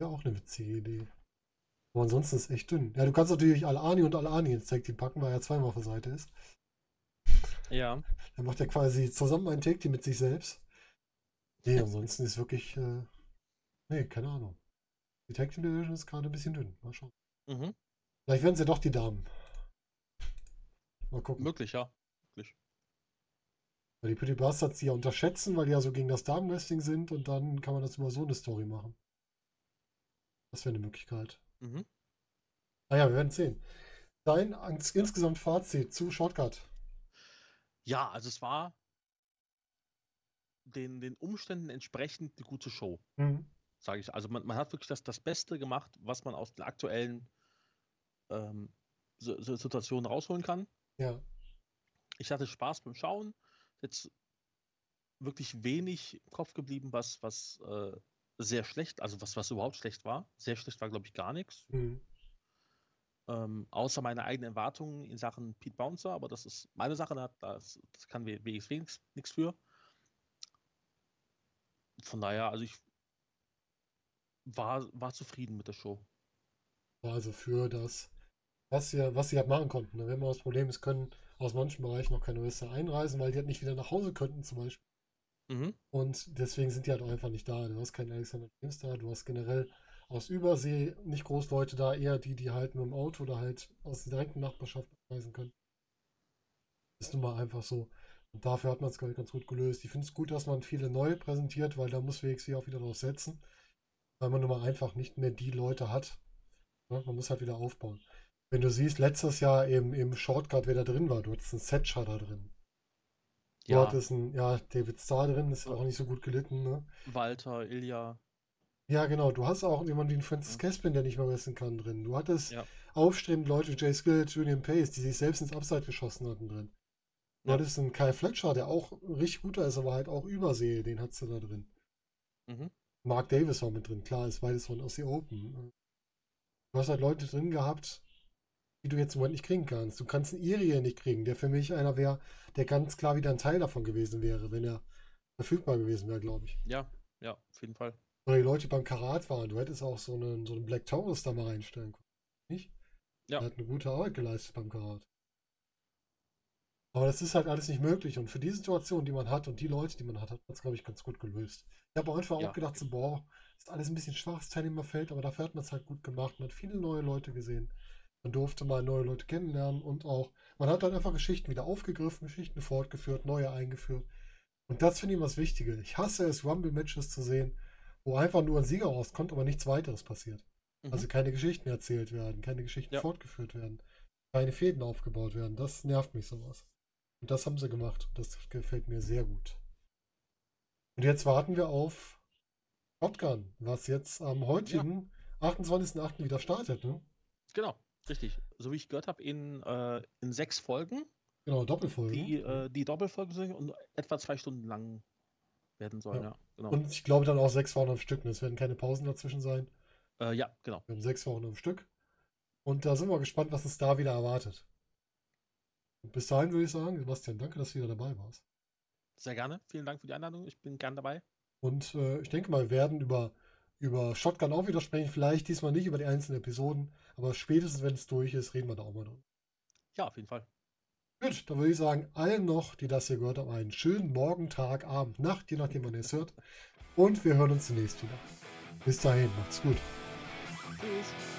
Ja, auch eine witzige Idee. Aber ansonsten ist es echt dünn. Ja, du kannst natürlich Al-Ani und Al-Ani ins Tag Team packen, weil er zweimal auf der Seite ist. Ja. Dann macht er quasi zusammen ein Tag Team mit sich selbst. Nee, ansonsten ist wirklich. Äh, nee, keine Ahnung. Die Tag Team Division ist gerade ein bisschen dünn. Mal schauen. Mhm. Vielleicht werden sie doch die Damen. Mal gucken. Möglich, ja. Möglich. Weil die Pretty Bastards die ja unterschätzen, weil die ja so gegen das Damenwrestling sind und dann kann man das über so eine Story machen. Das wäre eine Möglichkeit. Mhm. Naja, wir werden sehen. Dein insgesamt Fazit zu Shortcut. Ja, also es war den, den Umständen entsprechend eine gute Show, Mhm. sage ich. Also man, man hat wirklich das, das Beste gemacht, was man aus den aktuellen ähm, Si- Si- Situationen rausholen kann. Ja. Ich hatte Spaß beim Schauen. Jetzt wirklich wenig im Kopf geblieben, was, was äh, sehr schlecht, also was, was überhaupt schlecht war. Sehr schlecht war, glaube ich, gar nichts. Mhm. Ähm, außer meine eigenen Erwartungen in Sachen Pete Bouncer, aber das ist meine Sache, da- das, das kann WXW nichts für. Von daher, also ich war, war zufrieden mit der Show. War also für das, was sie, was sie halt machen konnten. Ne? Wenn man das Problem ist, können aus manchen Bereichen noch keine Wrestler einreisen, weil die halt nicht wieder nach Hause könnten, zum Beispiel. Mhm. Und deswegen sind die halt auch einfach nicht da. Du hast keinen Alexander James da, du hast generell aus Übersee nicht groß Leute da, eher die, die halt nur im Auto oder halt aus der direkten Nachbarschaft reisen können. Ist nun mal einfach so. Und dafür hat man es, glaube ich, ganz gut gelöst. Ich finde es gut, dass man viele neue präsentiert, weil da muss WXW auch wieder drauf setzen. Weil man nun mal einfach nicht mehr die Leute hat. Ne? Man muss halt wieder aufbauen. Wenn du siehst, letztes Jahr eben im Shortcut, wer da drin war, du hattest einen Setcher da drin. Du Ja, hattest einen, ja, David Starr drin, ist auch nicht so gut gelitten, ne? Walter, Ilja, Ja, genau. Du hast auch jemanden wie einen Francis. Caspin, der nicht mehr wrestlen kann, drin. Du hattest Ja. aufstrebende Leute wie Jay Skillett, Julian Pace, die sich selbst ins Upside geschossen hatten drin. Du Ja. hattest einen Kyle Fletcher, der auch richtig guter ist, aber halt auch Übersee, den hattest du da drin. Mhm. Mark Davis war mit drin, klar, ist beides von aus Open. Du hast halt Leute drin gehabt, die du jetzt im Moment nicht kriegen kannst. Du kannst einen Irie nicht kriegen, der für mich einer wäre, der ganz klar wieder ein Teil davon gewesen wäre, wenn er verfügbar gewesen wäre, glaube ich. Ja, ja, auf jeden Fall. Oder die Leute, beim Karat waren. Du hättest auch so einen, so einen Black Taurus da mal reinstellen können. Nicht? Ja. Der hat eine gute Arbeit geleistet beim Karat. Aber das ist halt alles nicht möglich. Und für die Situation, die man hat und die Leute, die man hat, hat man es, glaube ich, ganz gut gelöst. Ich habe einfach Ja. auch gedacht, so, boah, ist alles ein bisschen schwach, das Teilnehmerfeld, aber dafür hat man es halt gut gemacht. Man hat viele neue Leute gesehen. Man durfte mal neue Leute kennenlernen und auch, man hat dann einfach Geschichten wieder aufgegriffen, Geschichten fortgeführt, neue eingeführt. Und das finde ich immer das Wichtige. Ich hasse es, Rumble-Matches zu sehen, wo einfach nur ein Sieger rauskommt, aber nichts weiteres passiert. Mhm. Also keine Geschichten erzählt werden, keine Geschichten Ja. fortgeführt werden, keine Fäden aufgebaut werden. Das nervt mich sowas. Und das haben sie gemacht. Das gefällt mir sehr gut. Und jetzt warten wir auf Shotgun, was jetzt am heutigen 28.08. wieder startet. Ne? Genau, richtig. So wie ich gehört habe, in, äh, in sechs Folgen, Genau, Doppelfolge. die, äh, die Doppelfolgen sind und etwa zwei Stunden lang werden sollen, Ja. ja. Genau. Und ich glaube dann auch sechs Wochen am Stück. Es werden keine Pausen dazwischen sein. äh, ja, genau. Wir haben sechs Wochen am Stück. Und da sind wir gespannt, was uns da wieder erwartet. Und bis dahin würde ich sagen, Sebastian, danke, dass du wieder dabei warst. Sehr gerne. Vielen Dank für die Einladung. Ich bin gern dabei. Und äh, ich denke mal, wir werden über, über Shotgun auch wieder sprechen. Vielleicht diesmal nicht über die einzelnen Episoden, aber spätestens, wenn es durch ist, reden wir da auch mal drüber. Ja, auf jeden Fall. Gut, dann würde ich sagen, allen noch, die das hier gehört haben, einen schönen Morgen, Tag, Abend, Nacht, je nachdem, wann ihr es hört. Und wir hören uns demnächst wieder. Bis dahin, macht's gut. Tschüss.